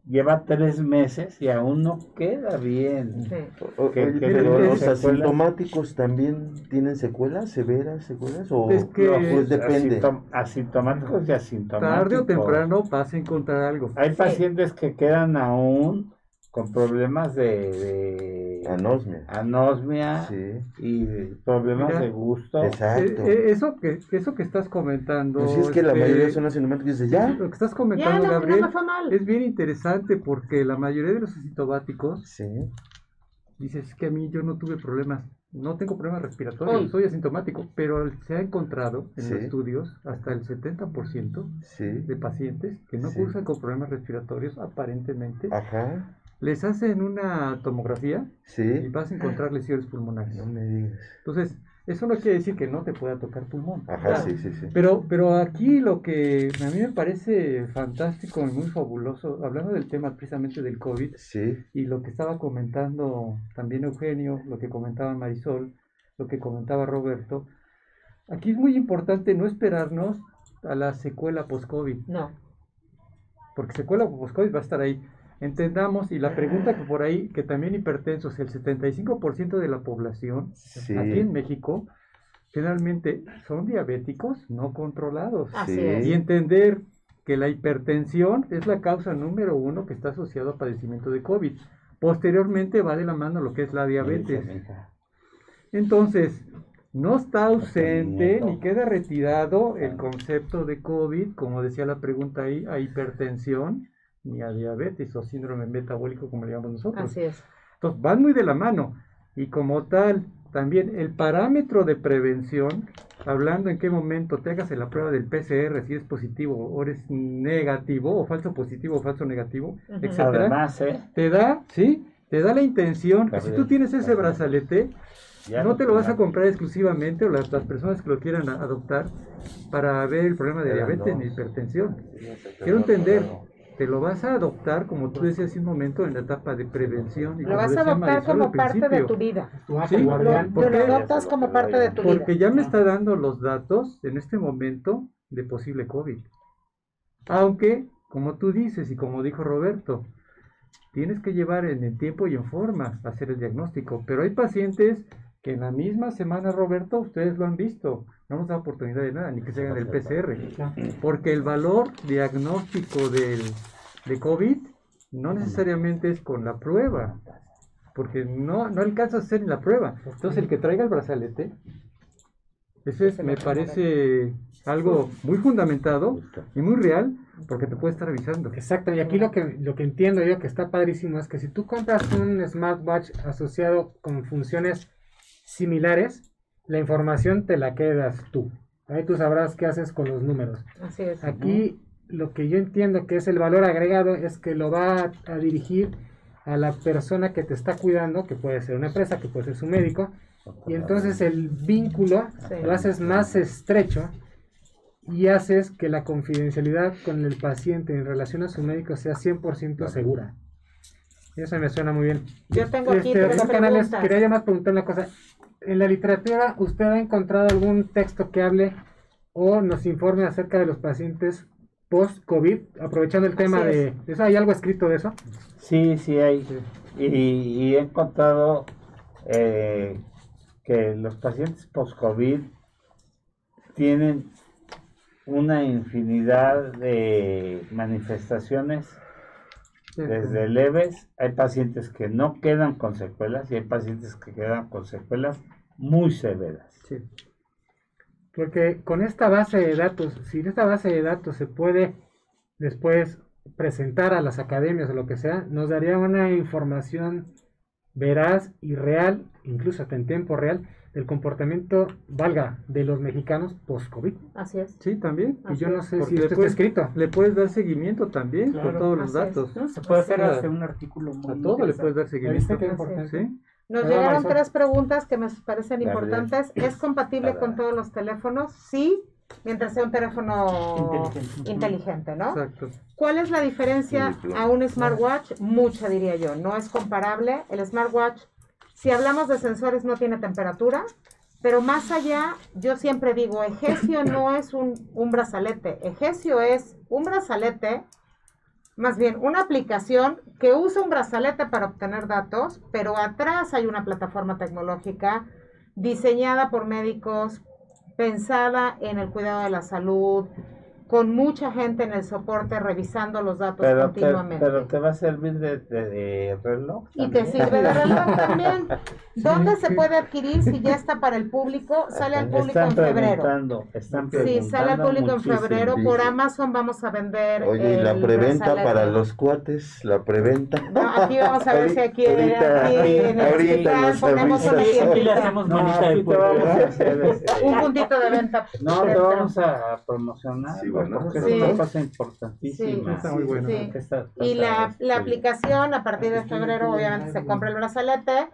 Speaker 2: lleva tres meses y aún no queda bien.
Speaker 3: Sí.
Speaker 5: O-
Speaker 7: tiene
Speaker 5: los asintomáticos también tienen secuelas, severas secuelas o
Speaker 7: Es que-
Speaker 5: no, pues depende.
Speaker 2: Asintom- asintomáticos y asintomáticos.
Speaker 7: Tarde o temprano vas a encontrar algo.
Speaker 2: Hay
Speaker 3: Sí.
Speaker 2: pacientes que quedan aún con problemas de, de
Speaker 5: Anosmia.
Speaker 2: anosmia
Speaker 5: Sí,
Speaker 2: y problemas
Speaker 7: Mira,
Speaker 2: de gusto.
Speaker 5: exacto.
Speaker 7: Eh, eh, eso, que, eso que estás comentando.
Speaker 5: Pues sí, es que la
Speaker 7: este,
Speaker 5: mayoría son asintomáticos. Dices, ya.
Speaker 7: Lo que estás comentando,
Speaker 3: no
Speaker 7: Gabriel,
Speaker 3: mal.
Speaker 7: es bien interesante porque la mayoría de los asintomáticos
Speaker 5: Sí.
Speaker 7: dices es que a mí yo no tuve problemas, no tengo problemas respiratorios,
Speaker 3: Uy.
Speaker 7: soy asintomático, pero se ha encontrado en
Speaker 5: Sí.
Speaker 7: los estudios hasta el 70%
Speaker 5: Sí.
Speaker 7: de pacientes que no
Speaker 5: Sí.
Speaker 7: cursan con problemas respiratorios aparentemente,
Speaker 5: Ajá.
Speaker 7: Les hacen una tomografía y vas a encontrar lesiones pulmonares.
Speaker 5: No me digas.
Speaker 7: Entonces, eso no quiere decir que no te pueda tocar pulmón.
Speaker 5: Ajá,
Speaker 7: Claro.
Speaker 5: sí, sí, sí.
Speaker 7: Pero, pero aquí lo que a mí me parece fantástico y muy fabuloso, hablando del tema precisamente del COVID
Speaker 5: Sí.
Speaker 7: y lo que estaba comentando también Eugenio, lo que comentaba Marisol, lo que comentaba Roberto, aquí es muy importante no esperarnos a la secuela post-COVID,
Speaker 3: No.
Speaker 7: porque secuela post-COVID va a estar ahí. Entendamos, y la pregunta que por ahí, que también hipertensos, el 75% de la población
Speaker 5: Sí.
Speaker 7: aquí en México, generalmente son diabéticos no controlados.
Speaker 3: Así
Speaker 5: Sí.
Speaker 3: es.
Speaker 7: Y entender que la hipertensión es la causa número uno que está asociado a padecimiento de COVID. Posteriormente va de la mano lo que es la diabetes. Entonces, no está ausente ni queda retirado el concepto de COVID, como decía la pregunta ahí, a hipertensión, ni a diabetes o síndrome metabólico, como le llamamos nosotros.
Speaker 3: Así es.
Speaker 7: Entonces, van muy de la mano. Y como tal, también el parámetro de prevención, hablando en qué momento te hagas la prueba del PCR, si es positivo o eres negativo, o falso positivo o falso negativo,
Speaker 3: Ujú.
Speaker 7: etcétera,
Speaker 2: Además, ¿eh?
Speaker 7: te da, ¿sí? te da la intención que si tú tienes ese brazalete,
Speaker 2: Ya
Speaker 7: no te lo vas a comprar exclusivamente o las, las personas que lo quieran adoptar para ver el problema de diabetes ni hipertensión. Quiero entender, te lo vas a adoptar, como tú decías hace un momento, en la etapa de prevención. y
Speaker 3: Lo vas a adoptar como parte de tu vida.
Speaker 7: Sí,
Speaker 3: Lo, adoptas como parte de tu vida.
Speaker 7: Porque ya me está dando los datos en este momento de posible COVID. Aunque, como tú dices y como dijo Roberto, tienes que llevar en el tiempo y en forma a hacer el diagnóstico. Pero hay pacientes que en la misma semana, Roberto, ustedes lo han visto, no nos da oportunidad de nada, ni que se hagan el PCR. Porque el valor diagnóstico del, de COVID no necesariamente es con la prueba, porque no, no alcanza a hacer la prueba. Entonces, el que traiga el brazalete, eso es, me parece algo muy fundamentado y muy real, porque te puede estar avisando.
Speaker 4: Exacto, y aquí lo que, lo que entiendo yo que está padrísimo es que si tú compras un smartwatch asociado con funciones similares, la información te la quedas tú. Ahí tú sabrás qué haces con los números.
Speaker 3: Así es.
Speaker 4: Aquí lo que yo entiendo que es el valor agregado es que lo va a, a dirigir a la persona que te está cuidando, que puede ser una empresa, que puede ser su médico, y entonces el vínculo
Speaker 3: Sí.
Speaker 4: lo haces más estrecho y haces que la confidencialidad con el paciente en relación a su médico sea 100% segura. Eso me suena muy bien.
Speaker 3: Yo tengo aquí
Speaker 4: Este,
Speaker 3: tres
Speaker 4: Canales,
Speaker 3: preguntas.
Speaker 4: quería yo más preguntar una cosa. En la literatura, ¿usted ha encontrado algún texto que hable o nos informe acerca de los pacientes post-COVID? Aprovechando el tema de...
Speaker 3: es.
Speaker 4: ¿eso ¿Hay algo escrito de eso?
Speaker 2: Sí, sí hay. Y, y he encontrado eh, que los pacientes post-COVID tienen una infinidad de manifestaciones desde leves. Hay pacientes que no quedan con secuelas y hay pacientes que quedan con secuelas muy severas.
Speaker 7: Sí.
Speaker 4: Porque con esta base de datos, si esta base de datos se puede después presentar a las academias o lo que sea, nos daría una información veraz y real, incluso hasta en tiempo real, del comportamiento, valga, de los mexicanos post-COVID.
Speaker 3: Así es.
Speaker 7: Sí, también.
Speaker 4: Y yo no sé si esto está
Speaker 7: después
Speaker 4: escrito.
Speaker 7: Le puedes dar seguimiento también con todos los datos.
Speaker 6: ¿no? Se puede hacer
Speaker 7: a-
Speaker 6: un artículo muy
Speaker 7: A todo le puedes dar
Speaker 4: ¿Viste
Speaker 7: seguimiento. Sí.
Speaker 3: Nos llegaron tres preguntas que me parecen importantes. ¿Es compatible con todos los teléfonos? Sí, mientras sea un teléfono
Speaker 6: Inteligente.
Speaker 3: inteligente, ¿no?
Speaker 7: Exacto.
Speaker 3: ¿Cuál es la diferencia a un smartwatch? Mucha, diría yo. No es comparable. El smartwatch, si hablamos de sensores, no tiene temperatura. Pero más allá, yo siempre digo, Egesio no es un, brazalete. Egesio es un brazalete, más bien una aplicación que usa un brazalete para obtener datos, pero atrás hay una plataforma tecnológica diseñada por médicos, pensada en el cuidado de la salud, con mucha gente en el soporte revisando los datos
Speaker 2: Pero te,
Speaker 3: continuamente.
Speaker 2: pero te va a servir de, de- de reloj.
Speaker 3: Y te sirve de reloj también. ¿Dónde se puede adquirir si ya está para el público? Sale al público
Speaker 2: Están
Speaker 3: en febrero.
Speaker 2: preguntando, están
Speaker 3: Sí, sale al público en febrero. Por. Amazon vamos a vender.
Speaker 5: Oye, y la
Speaker 3: el
Speaker 5: preventa para los cuates, la preventa.
Speaker 3: No, aquí vamos a ver si aquí,
Speaker 5: Ahorita-
Speaker 3: aquí en el
Speaker 5: ahorita
Speaker 3: hospital
Speaker 5: nos
Speaker 3: ponemos una.
Speaker 6: Aquí le hacemos
Speaker 2: No,
Speaker 6: manita de
Speaker 2: aquí te
Speaker 6: puerco.
Speaker 2: vamos a hacer este,
Speaker 3: un puntito de venta.
Speaker 2: No, te
Speaker 3: dentro.
Speaker 2: vamos a promocionar
Speaker 5: Sí, bueno,
Speaker 2: porque
Speaker 3: sí.
Speaker 2: es una cosa importantísima.
Speaker 3: Sí,
Speaker 7: está muy bueno.
Speaker 3: sí.
Speaker 2: Que esta
Speaker 3: Y la,
Speaker 2: este,
Speaker 3: la aplicación a partir de febrero obviamente se compra el brazalete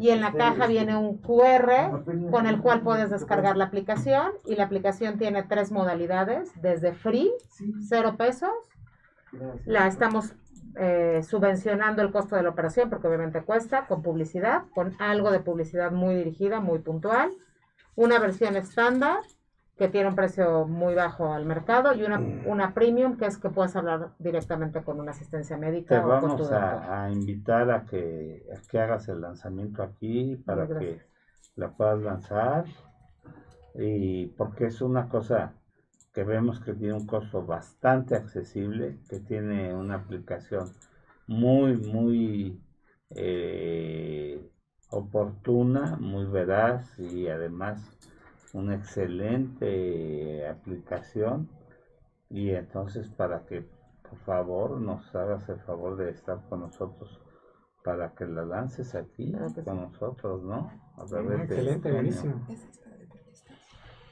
Speaker 3: y en la caja viene un QR con el cual puedes descargar la aplicación y la aplicación tiene tres modalidades, desde free, cero pesos, la estamos eh, subvencionando el costo de la operación porque obviamente cuesta, con publicidad, con algo de publicidad muy dirigida, muy puntual, una versión estándar que tiene un precio muy bajo al mercado y una, una premium que es que puedes hablar directamente con una asistencia
Speaker 2: Te
Speaker 3: médica con tu
Speaker 2: vamos a, a invitar a que, a que hagas el lanzamiento aquí para que la puedas lanzar. Y porque es una cosa que vemos que tiene un costo bastante accesible, que tiene una aplicación muy, muy eh, oportuna, muy veraz y además una excelente aplicación y entonces para que por favor nos hagas el favor de estar con nosotros para que la lances aquí
Speaker 3: Claro
Speaker 2: con
Speaker 3: sí.
Speaker 2: nosotros, ¿no? A
Speaker 4: Ah,
Speaker 2: través de
Speaker 4: excelente, buenísimo.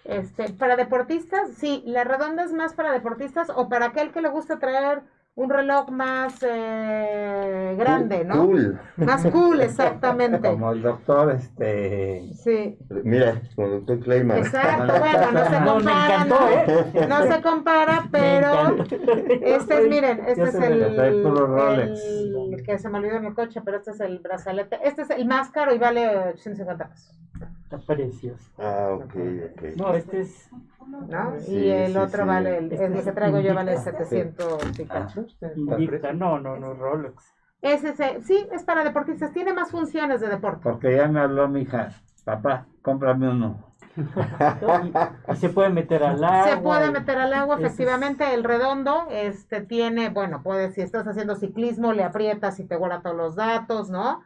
Speaker 3: Este, para deportistas, sí, la redonda es más para deportistas o para aquel que le gusta traer un reloj más eh, grande, ¿no?
Speaker 5: Cool.
Speaker 3: Más cool, exactamente.
Speaker 2: Como el doctor, este...
Speaker 3: Sí,
Speaker 5: Mira, con el doctor Kleiman.
Speaker 3: exacto. Bueno, no se
Speaker 6: No,
Speaker 3: compara,
Speaker 6: encantó,
Speaker 3: ¿no?
Speaker 6: ¿eh?
Speaker 3: No se compara, pero este es, miren, este es el, el que se me olvidó en el coche, pero este es el brazalete. Este es el más caro y vale 850 pesos,
Speaker 6: Está precioso.
Speaker 5: Ah, ok, ok.
Speaker 6: No, este es.
Speaker 3: ¿no?
Speaker 5: Sí,
Speaker 3: y el
Speaker 5: sí,
Speaker 3: otro
Speaker 5: sí.
Speaker 3: vale, el, el que traigo yo vale
Speaker 6: Invicta.
Speaker 3: 700 y
Speaker 2: Ah,
Speaker 3: cacho.
Speaker 6: No, no, no, Rolex.
Speaker 3: Ese es sí, es para deportistas, tiene más funciones de deporte.
Speaker 2: Porque ya me habló mi hija, papá, cómprame uno.
Speaker 6: Y, y se puede meter al agua.
Speaker 3: Se puede meter al agua,
Speaker 6: es-
Speaker 3: efectivamente, el redondo, este tiene, bueno, puedes, si estás haciendo ciclismo, le aprietas y te guarda todos los datos, ¿no?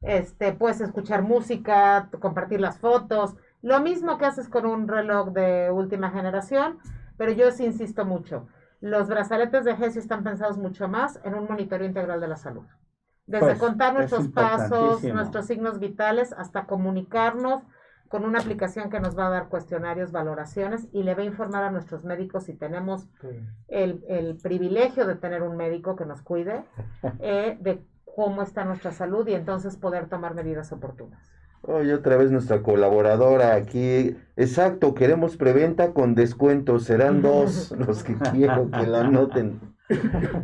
Speaker 3: Este, puedes escuchar música, compartir las fotos, lo mismo que haces con un reloj de última generación, pero yo sí insisto mucho, los brazaletes de Gesio están pensados mucho más en un monitoreo integral de la salud. Desde
Speaker 2: Pues,
Speaker 3: contar
Speaker 2: es
Speaker 3: nuestros pasos, nuestros signos vitales, hasta comunicarnos con una aplicación que nos va a dar cuestionarios, valoraciones y le va a informar a nuestros médicos si tenemos el, el privilegio de tener un médico que nos cuide, eh, de cómo está nuestra salud y entonces poder tomar medidas oportunas.
Speaker 5: Oye, otra vez nuestra colaboradora aquí. Exacto, queremos preventa con descuentos. Serán dos los que quiero que la anoten.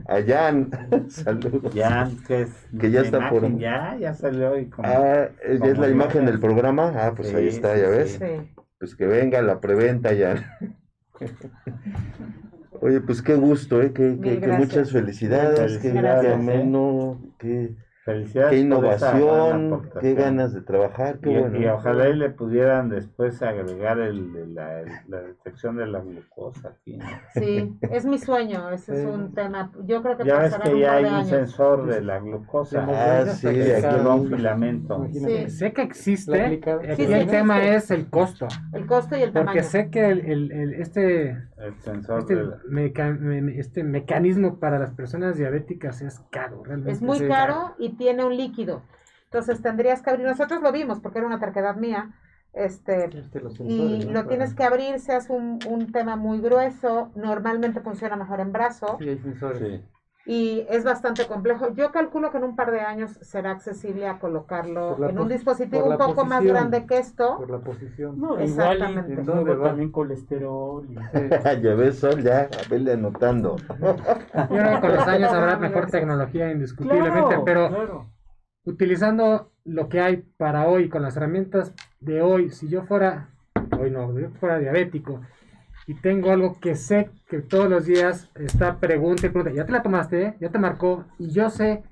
Speaker 5: A Jan, saludos.
Speaker 2: Ya, que es...
Speaker 5: Que ya está por-
Speaker 2: imagen Ya, ya salió y como...
Speaker 5: Ah, ¿es
Speaker 2: Como
Speaker 5: la imagen del programa? Ah, pues ahí está,
Speaker 2: sí,
Speaker 5: ya
Speaker 2: sí.
Speaker 5: ves.
Speaker 3: Sí.
Speaker 5: Pues que venga la preventa, Jan. Oye, pues qué gusto, ¿eh? Que, que- que
Speaker 3: gracias.
Speaker 5: muchas felicidades, qué,
Speaker 2: Felicidades,
Speaker 5: qué
Speaker 2: ¿eh?
Speaker 5: ameno, qué,
Speaker 2: Felicidades
Speaker 5: qué
Speaker 2: por esa gran
Speaker 5: innovación, qué ganas de trabajar, qué
Speaker 2: Y,
Speaker 5: bueno.
Speaker 2: y ojalá y le pudieran después agregar el, el- la, la detección de la glucosa aquí. ¿no?
Speaker 3: Sí, es mi sueño, ese es
Speaker 7: Sí.
Speaker 3: un tema, yo creo que
Speaker 2: Ya ves que ya hay un
Speaker 3: años.
Speaker 2: sensor de la glucosa.
Speaker 5: Ah, sí, aquí
Speaker 2: lleva un filamento.
Speaker 3: Sí.
Speaker 4: Sé que existe. Aquí
Speaker 3: Sí,
Speaker 4: el
Speaker 3: sí
Speaker 4: tema
Speaker 3: existe.
Speaker 4: es el costo.
Speaker 3: El costo y el
Speaker 4: Porque
Speaker 3: tamaño.
Speaker 4: sé que el, el- el- este,
Speaker 2: El sensor
Speaker 4: este,
Speaker 2: de la-
Speaker 4: meca- me- este mecanismo para las personas diabéticas es caro. Realmente
Speaker 3: Es muy
Speaker 4: sí.
Speaker 3: caro y tiene un líquido. Entonces tendrías que abrir, nosotros lo vimos porque era una terquedad mía, este,
Speaker 7: Este, los
Speaker 3: y lo tienes que abrir, se hace un, un tema muy grueso, normalmente funciona mejor en brazo
Speaker 7: Sí, hay sensores.
Speaker 2: Sí.
Speaker 3: Y es bastante complejo. Yo calculo que en un par de años será accesible a colocarlo en un
Speaker 7: pos-
Speaker 3: dispositivo un poco más grande que esto.
Speaker 7: Por la posición.
Speaker 6: No, igual
Speaker 3: Exactamente.
Speaker 6: y
Speaker 7: ¿En dónde
Speaker 6: luego
Speaker 7: va?
Speaker 6: también colesterol. y-
Speaker 5: ya ves, Sol, ya, vele anotando.
Speaker 4: Yo creo que con los años habrá mejor tecnología indiscutiblemente,
Speaker 6: Claro,
Speaker 4: pero
Speaker 6: claro.
Speaker 4: utilizando lo que hay para hoy, con las herramientas de hoy, si yo fuera, hoy no, si yo fuera diabético y tengo algo que sé que todos los días está pregunta y pregunta, ya te la tomaste, ¿eh? ya te marcó, y yo sé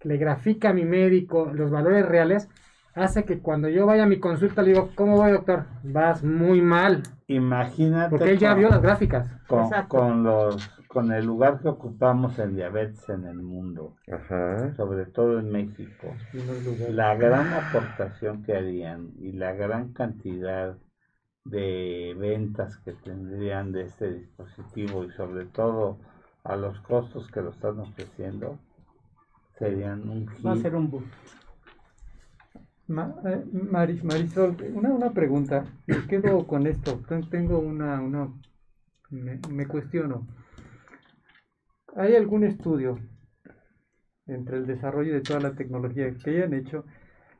Speaker 4: que le grafica a mi médico los valores reales, hace que cuando yo vaya a mi consulta le digo, ¿cómo voy doctor? Vas muy mal,
Speaker 2: Imagínate
Speaker 4: porque él ya
Speaker 2: con,
Speaker 4: vio las gráficas.
Speaker 2: con, con los, con el lugar que ocupamos en diabetes en el mundo,
Speaker 5: Ajá.
Speaker 2: sobre todo en México. La gran aportación que harían y la gran cantidad de ventas que tendrían de este dispositivo y sobre todo a los costos que lo están ofreciendo serían un
Speaker 6: Va a
Speaker 2: hit.
Speaker 6: ser un boom.
Speaker 7: Ma- eh, Maris- Marisol, una, una pregunta. Me quedo con esto. Ten- Tengo una, una me, me cuestiono. ¿Hay algún estudio entre el desarrollo de toda la tecnología que hayan hecho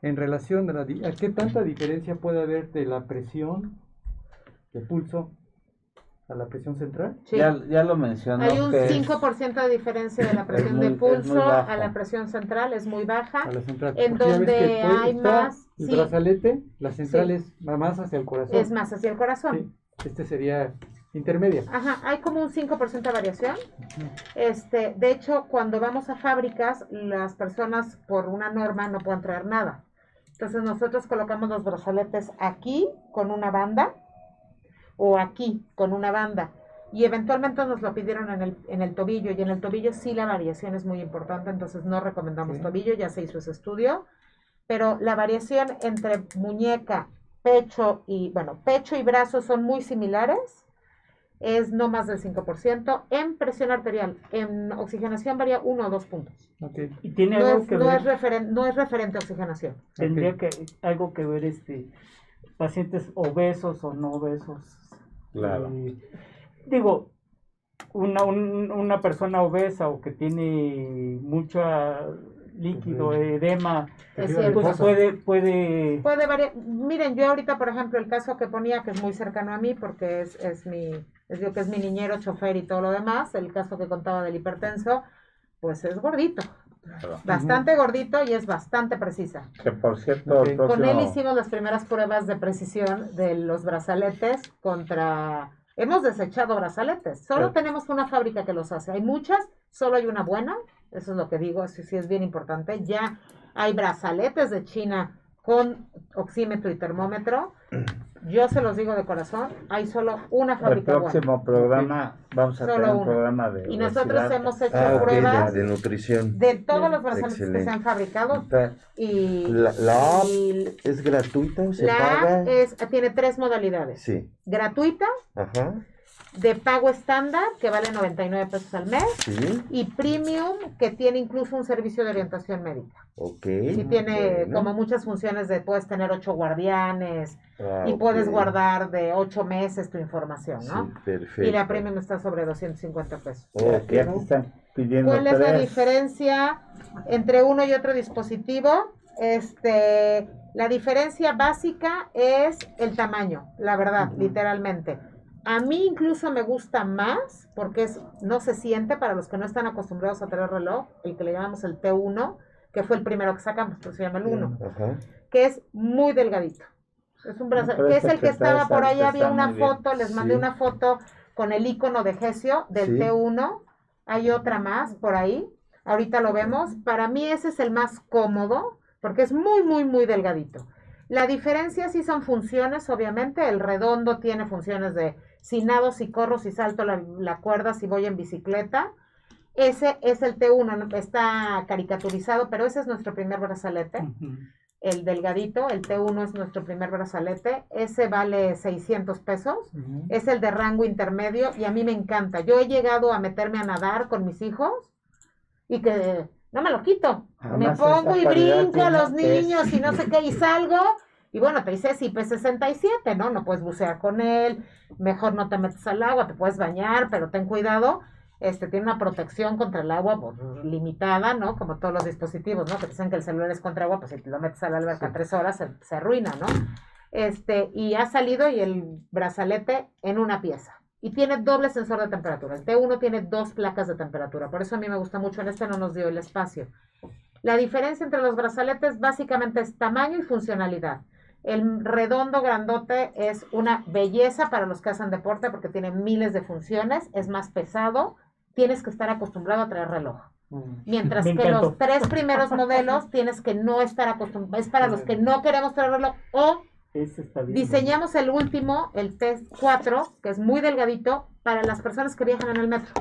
Speaker 7: en relación a, la a qué tanta diferencia puede haber de la presión de pulso a la presión central?
Speaker 3: Sí.
Speaker 2: Ya, ya lo mencionó
Speaker 3: Hay un
Speaker 2: que es-
Speaker 3: 5% de diferencia de la presión
Speaker 2: muy-
Speaker 3: de pulso a la presión central, es muy baja.
Speaker 7: A la central.
Speaker 3: En
Speaker 7: Porque
Speaker 3: donde hay
Speaker 7: está
Speaker 3: más,
Speaker 7: El
Speaker 3: sí.
Speaker 7: brazalete, la central es más hacia el corazón.
Speaker 3: Es más hacia el corazón.
Speaker 7: Sí, este sería intermedia.
Speaker 3: Ajá, hay como un 5% de variación. Este, de hecho, cuando vamos a fábricas, las personas por una norma no pueden traer nada. Entonces nosotros colocamos los brazaletes aquí con una banda o aquí con una banda. Y eventualmente nos lo pidieron en el, en el tobillo y en el tobillo sí la variación es muy importante, entonces no recomendamos
Speaker 7: Sí.
Speaker 3: tobillo, ya se hizo ese estudio. Pero la variación entre muñeca, pecho y, bueno, pecho y brazos son muy similares es no más del 5%. En presión arterial, en oxigenación varía uno o dos puntos.
Speaker 7: Ok.
Speaker 6: Y tiene
Speaker 3: No
Speaker 6: algo
Speaker 3: es,
Speaker 6: que
Speaker 3: no,
Speaker 6: ver,
Speaker 3: es referen- no es referente a oxigenación.
Speaker 6: tendría que algo que ver este pacientes obesos o no obesos.
Speaker 2: Claro.
Speaker 6: Eh, digo, una, un- una persona obesa o que tiene mucho líquido, edema,
Speaker 3: Es
Speaker 6: pues puede, puede,
Speaker 3: Puede variar. Miren, yo ahorita, por ejemplo, el caso que ponía, que es muy cercano a mí, porque es, es mi, es yo que es mi niñero, chofer y todo lo demás, el caso que contaba del hipertenso, pues es gordito. Bastante gordito y es bastante precisa.
Speaker 2: Que por cierto.
Speaker 3: Con él hicimos las primeras pruebas de precisión de los brazaletes contra... Hemos desechado brazaletes, solo tenemos una fábrica que los hace. Hay muchas, solo hay una buena, eso es lo que digo, eso sí es bien importante. Ya hay brazaletes de China con oxímetro y termómetro. Yo se los digo de corazón, hay solo una
Speaker 2: el
Speaker 3: fábrica buena.
Speaker 2: próximo programa vamos a tener un programa de
Speaker 3: Y nosotros hemos hecho
Speaker 5: Ah, ok, de,
Speaker 3: pruebas
Speaker 5: de nutrición.
Speaker 3: de todos los brazaletes que se han fabricado y,
Speaker 5: La, la app
Speaker 3: y
Speaker 5: es gratuita o se
Speaker 3: la
Speaker 5: paga?
Speaker 3: app es, tiene tres modalidades.
Speaker 5: Sí,
Speaker 3: Gratuita,
Speaker 5: ajá,
Speaker 3: de pago estándar, que vale 99 pesos al mes,
Speaker 5: sí,
Speaker 3: y premium, que tiene incluso un servicio de orientación médica.
Speaker 5: ok.
Speaker 3: Y tiene
Speaker 5: bueno.
Speaker 3: como muchas funciones de puedes tener ocho guardianes
Speaker 5: Ah,
Speaker 3: y puedes guardar de ocho meses tu información, ¿no?
Speaker 5: Sí, perfecto.
Speaker 3: y la premium está sobre 250 pesos.
Speaker 5: Ok.
Speaker 2: ya que están pidiendo
Speaker 3: ¿Cuál es la diferencia entre uno y otro dispositivo? Este, la diferencia básica es el tamaño, la verdad, literalmente. A mí incluso me gusta más porque es, no se siente para los que no están acostumbrados a tener reloj, el que le llamamos el T1, que fue el primero que sacamos, pero se llama el 1,
Speaker 5: Ajá.
Speaker 3: que es muy delgadito. Es un brazo, que es el que
Speaker 2: está-
Speaker 3: estaba por ahí, había una
Speaker 2: bien.
Speaker 3: foto, les mandé una foto con el icono de Gesio del
Speaker 5: Sí.
Speaker 3: T1. Hay otra más por ahí. Ahorita lo vemos. Para mí ese es el más cómodo porque es muy, muy, muy delgadito. La diferencia sí son funciones, obviamente. El redondo tiene funciones de si nado, si corro, si salto la, la cuerda, si voy en bicicleta. Ese es el T1, ¿no? está caricaturizado, pero ese es nuestro primer brazalete el delgadito, el T1 es nuestro primer brazalete, ese vale 600 pesos, es el de rango intermedio y a mí me encanta. Yo he llegado a meterme a nadar con mis hijos y que no me lo quito.
Speaker 2: Además,
Speaker 3: me pongo y brinco a los
Speaker 2: es-
Speaker 3: niños y no sé qué y salgo. Y bueno, te dice IP67, ¿no? No puedes bucear con él, mejor no te metes al agua, te puedes bañar, pero ten cuidado. Este tiene una protección contra el agua pues, limitada, ¿no? Como todos los dispositivos, ¿no? Que te dicen que el celular es contra agua, pues si te lo metes a la alberca tres horas se, se arruina, ¿no? Este, y ha salido y el brazalete en una pieza. Y tiene doble sensor de temperatura. El T1 tiene dos placas de temperatura. Por eso a mí me gusta mucho. En este no nos dio el espacio. La diferencia entre los brazaletes básicamente es tamaño y funcionalidad. El redondo grandote es una belleza para los que hacen deporte porque tiene miles de funciones, es más pesado, tienes que estar acostumbrado a traer reloj. Mientras
Speaker 6: Me
Speaker 3: que
Speaker 6: encantó.
Speaker 3: los tres primeros modelos tienes que no estar acostumbrado, es para los que no queremos traer reloj o diseñamos el último, el T4, que es muy delgadito, para las personas que viajan en el metro.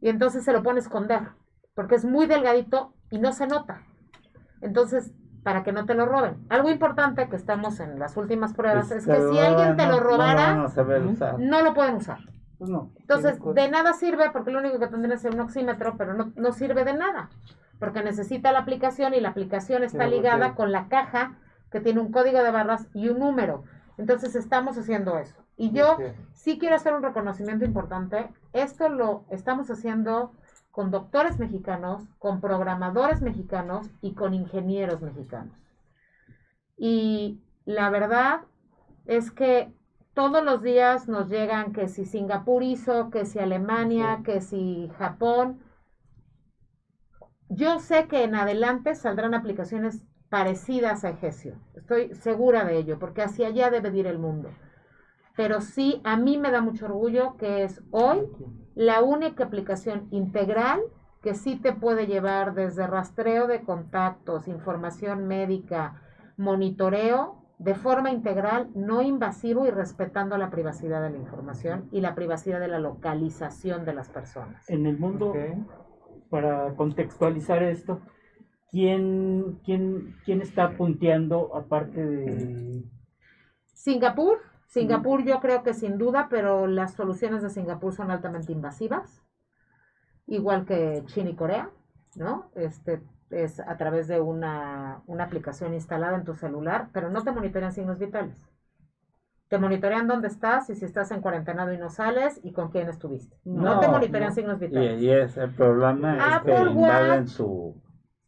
Speaker 3: Y entonces se lo pone a esconder, porque es muy delgadito y no se nota. Entonces, para que no te lo roben. Algo importante que estamos en las últimas pruebas es que
Speaker 2: Pero
Speaker 3: si alguien te
Speaker 2: no-
Speaker 3: lo
Speaker 2: no
Speaker 3: robara,
Speaker 2: usar.
Speaker 3: no lo pueden usar.
Speaker 6: Pues no.
Speaker 3: Entonces, de nada sirve porque lo único que tendría es un oxímetro, pero no, no sirve de nada, porque necesita la aplicación y la aplicación está ligada con la caja que tiene un código de barras y un número. Entonces, estamos haciendo eso. Y yo sí quiero hacer un reconocimiento importante. Esto lo estamos haciendo con doctores mexicanos, con programadores mexicanos y con ingenieros mexicanos. Y la verdad es que todos los días nos llegan que si Singapur hizo, que si Alemania, que si Japón. Yo sé que en adelante saldrán aplicaciones parecidas a Egesio. Estoy segura de ello, porque hacia allá debe de ir el mundo. Pero sí, a mí me da mucho orgullo que es hoy la única aplicación integral que sí te puede llevar desde rastreo de contactos, información médica, monitoreo, de forma integral, no invasivo y respetando la privacidad de la información y la privacidad de la localización de las personas.
Speaker 6: En el mundo, para contextualizar esto, ¿quién, quién, quién está punteando aparte de...
Speaker 3: Singapur, Singapur yo creo que sin duda, pero las soluciones de Singapur son altamente invasivas, igual que China y Corea, ¿no? Este es a través de una, una aplicación instalada en tu celular, pero no te monitorean signos vitales. Te monitorean dónde estás y si estás en cuarentenado y no sales y con quién estuviste. No,
Speaker 6: No,
Speaker 3: te monitorean
Speaker 6: no.
Speaker 3: signos
Speaker 2: Y,
Speaker 3: vitales.
Speaker 2: y es el problema es que
Speaker 3: Apple
Speaker 2: invaden
Speaker 3: Watch.
Speaker 2: su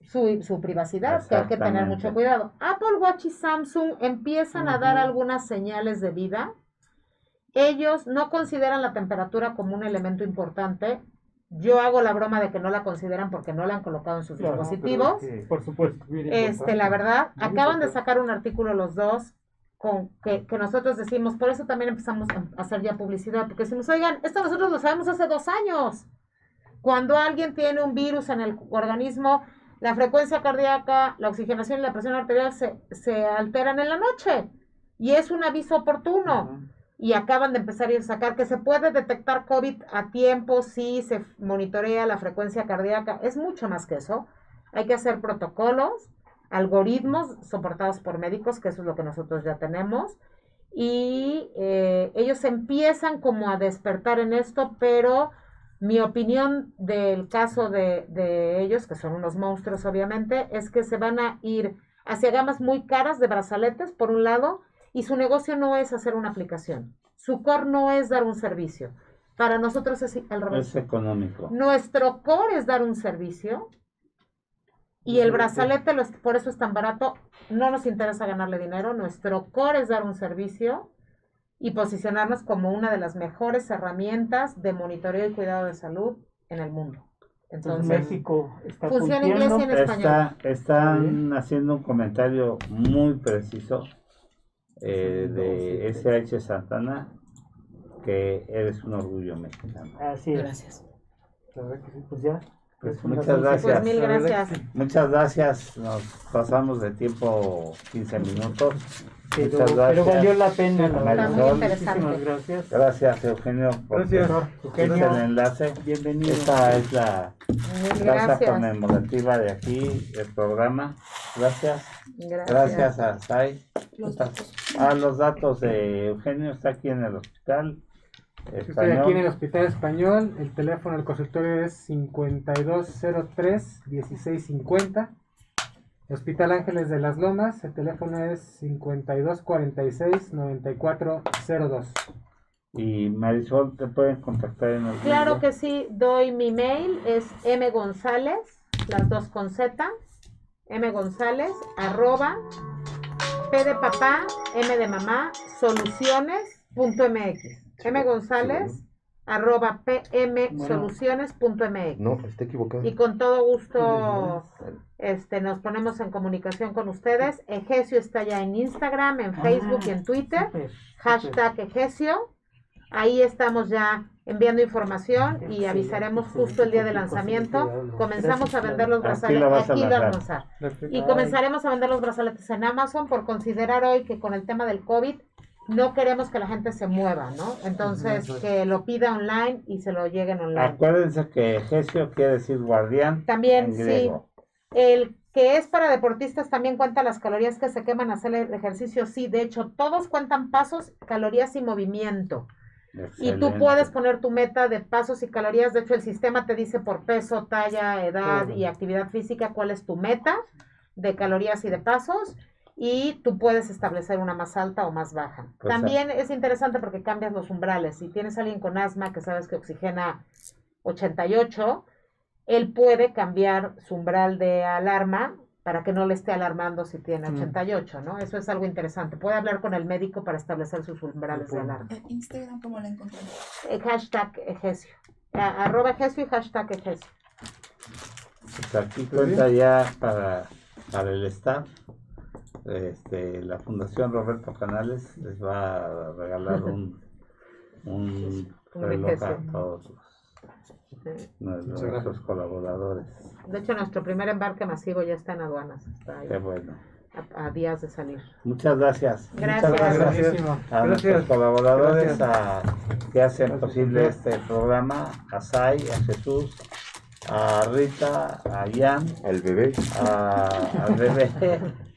Speaker 3: Su, su privacidad, que hay que tener mucho cuidado. Apple Watch y Samsung empiezan a dar algunas señales de vida. Ellos no consideran la temperatura como un elemento importante. Yo hago la broma de que no la consideran porque no la han colocado en sus
Speaker 6: Claro,
Speaker 3: dispositivos.
Speaker 6: Por supuesto.
Speaker 3: Este, la verdad,
Speaker 6: Muy
Speaker 3: acaban de sacar un artículo los dos con que, que nosotros decimos, por eso también empezamos a hacer ya publicidad, porque decimos, oigan, esto nosotros lo sabemos hace dos años. Cuando alguien tiene un virus en el organismo, la frecuencia cardíaca, la oxigenación y la presión arterial se, se alteran en la noche. Y es un aviso oportuno y acaban de empezar a sacar que se puede detectar COVID a tiempo si se monitorea la frecuencia cardíaca. Es mucho más que eso. Hay que hacer protocolos, algoritmos soportados por médicos, que eso es lo que nosotros ya tenemos. Y eh, ellos empiezan como a despertar en esto, pero mi opinión del caso de, de ellos, que son unos monstruos obviamente, es que se van a ir hacia gamas muy caras de brazaletes, por un lado, y su negocio no es hacer una aplicación. Su core no es dar un servicio. Para nosotros es el revés.
Speaker 2: es económico.
Speaker 3: Nuestro core es dar un servicio y el brazalete, lo es- por eso es tan barato, no nos interesa ganarle dinero, nuestro core es dar un servicio y posicionarnos como una de las mejores herramientas de monitoreo y cuidado de salud en el mundo.
Speaker 6: Entonces,
Speaker 3: Entonces,
Speaker 6: México está
Speaker 3: funciona inglés
Speaker 6: cumpliendo.
Speaker 3: y en español.
Speaker 2: Está, están haciendo un comentario muy preciso eh, de SH Santana que eres un orgullo mexicano.
Speaker 6: Así es.
Speaker 1: Gracias.
Speaker 6: La verdad que sí, pues ya.
Speaker 2: Pues muchas gracias.
Speaker 3: pues mil gracias.
Speaker 2: Muchas gracias. Nos pasamos de tiempo 15 minutos.
Speaker 6: Pero,
Speaker 2: Muchas gracias.
Speaker 6: pero valió la pena, la verdad. Muchísimas gracias.
Speaker 2: Gracias, Eugenio, por
Speaker 7: Gracias.
Speaker 2: este el enlace.
Speaker 6: Bienvenido.
Speaker 2: Esta es la
Speaker 3: gracias.
Speaker 2: conmemorativa de aquí, el programa. Gracias.
Speaker 3: Gracias.
Speaker 2: Gracias a Sai.
Speaker 1: Los datos.
Speaker 2: Ah, los datos de Eugenio está aquí en el hospital.
Speaker 4: Estoy aquí en el
Speaker 2: Español.
Speaker 4: Hospital Español. El teléfono del consultorio es 5203-1650. Hospital Ángeles de las Lomas. El teléfono es 5246-9402.
Speaker 2: Y Marisol, te pueden contactar en el
Speaker 3: Claro
Speaker 2: video?
Speaker 3: que sí, doy mi mail, es M González, las dos con Z, M González, arroba, P de papá, M de mamá, soluciones.mx. M González, arroba pmsoluciones.mx.
Speaker 5: No, está equivocado.
Speaker 3: Y con todo gusto este, nos ponemos en comunicación con ustedes. Egesio está ya en Instagram, en Facebook y en Twitter hashtag Egesio. Ahí estamos ya enviando información y avisaremos justo el día de lanzamiento. Comenzamos a vender los brazaletes. Aquí lo vamos a. Y comenzaremos a vender los brazaletes en Amazon por considerar hoy que con el tema del COVID no queremos que la gente se mueva, ¿no? Entonces, que lo pida online y se lo lleguen online.
Speaker 2: Acuérdense que Gesio quiere decir guardián
Speaker 3: También,
Speaker 2: en
Speaker 3: sí. El que es para deportistas también cuenta las calorías que se queman hacer el ejercicio. Sí, de hecho, todos cuentan pasos, calorías y movimiento. Y tú puedes poner tu meta de pasos y calorías. De hecho, el sistema te dice por peso, talla, edad y actividad física cuál es tu meta de calorías y de pasos. Y tú puedes establecer una más alta o más baja.
Speaker 2: Pues,
Speaker 3: También es interesante porque cambias los umbrales. Si tienes a alguien con asma que sabes que oxigena 88, él puede cambiar su umbral de alarma para que no le esté alarmando si tiene
Speaker 6: Mm.
Speaker 3: 88, ¿no? Eso es algo interesante. Puede hablar con el médico para establecer sus umbrales de alarma.
Speaker 1: En Instagram, ¿cómo la encontramos?
Speaker 3: Eh, hashtag Egesio. Arroba Egesio y hashtag Egesio.
Speaker 2: Pues aquí cuenta ya para, para el staff. Este, la Fundación Roberto Canales les va a regalar un, un reloj a todos los- nuestros colaboradores.
Speaker 3: De hecho, nuestro primer embarque masivo ya está en aduanas. Está ahí
Speaker 2: Qué bueno.
Speaker 3: a, a días de salir.
Speaker 2: Muchas gracias.
Speaker 3: Gracias.
Speaker 2: Muchas gracias
Speaker 4: Buenísimo.
Speaker 2: a
Speaker 7: Gracias.
Speaker 2: nuestros colaboradores
Speaker 7: Gracias.
Speaker 2: a- que hacen posible este programa, a Sai, a Jesús, a Rita, a Ian,
Speaker 5: Al bebé.
Speaker 2: a, al bebé,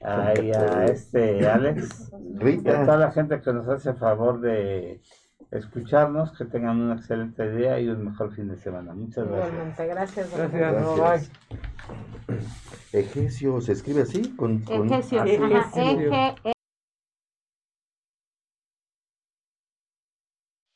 Speaker 2: a, y a este Alex. y a
Speaker 5: Rita.
Speaker 2: toda la gente que nos hace favor de escucharnos, que tengan un excelente día y un mejor fin de semana. Muchas gracias.
Speaker 3: Igualmente. Gracias.
Speaker 7: Gracias.
Speaker 5: Egesio, ¿se escribe así? Con, con-.
Speaker 3: Egesio. Ajá,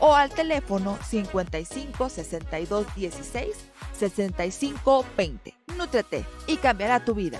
Speaker 1: O al teléfono 55 62 16 65 20. Nutrete y cambiará tu vida.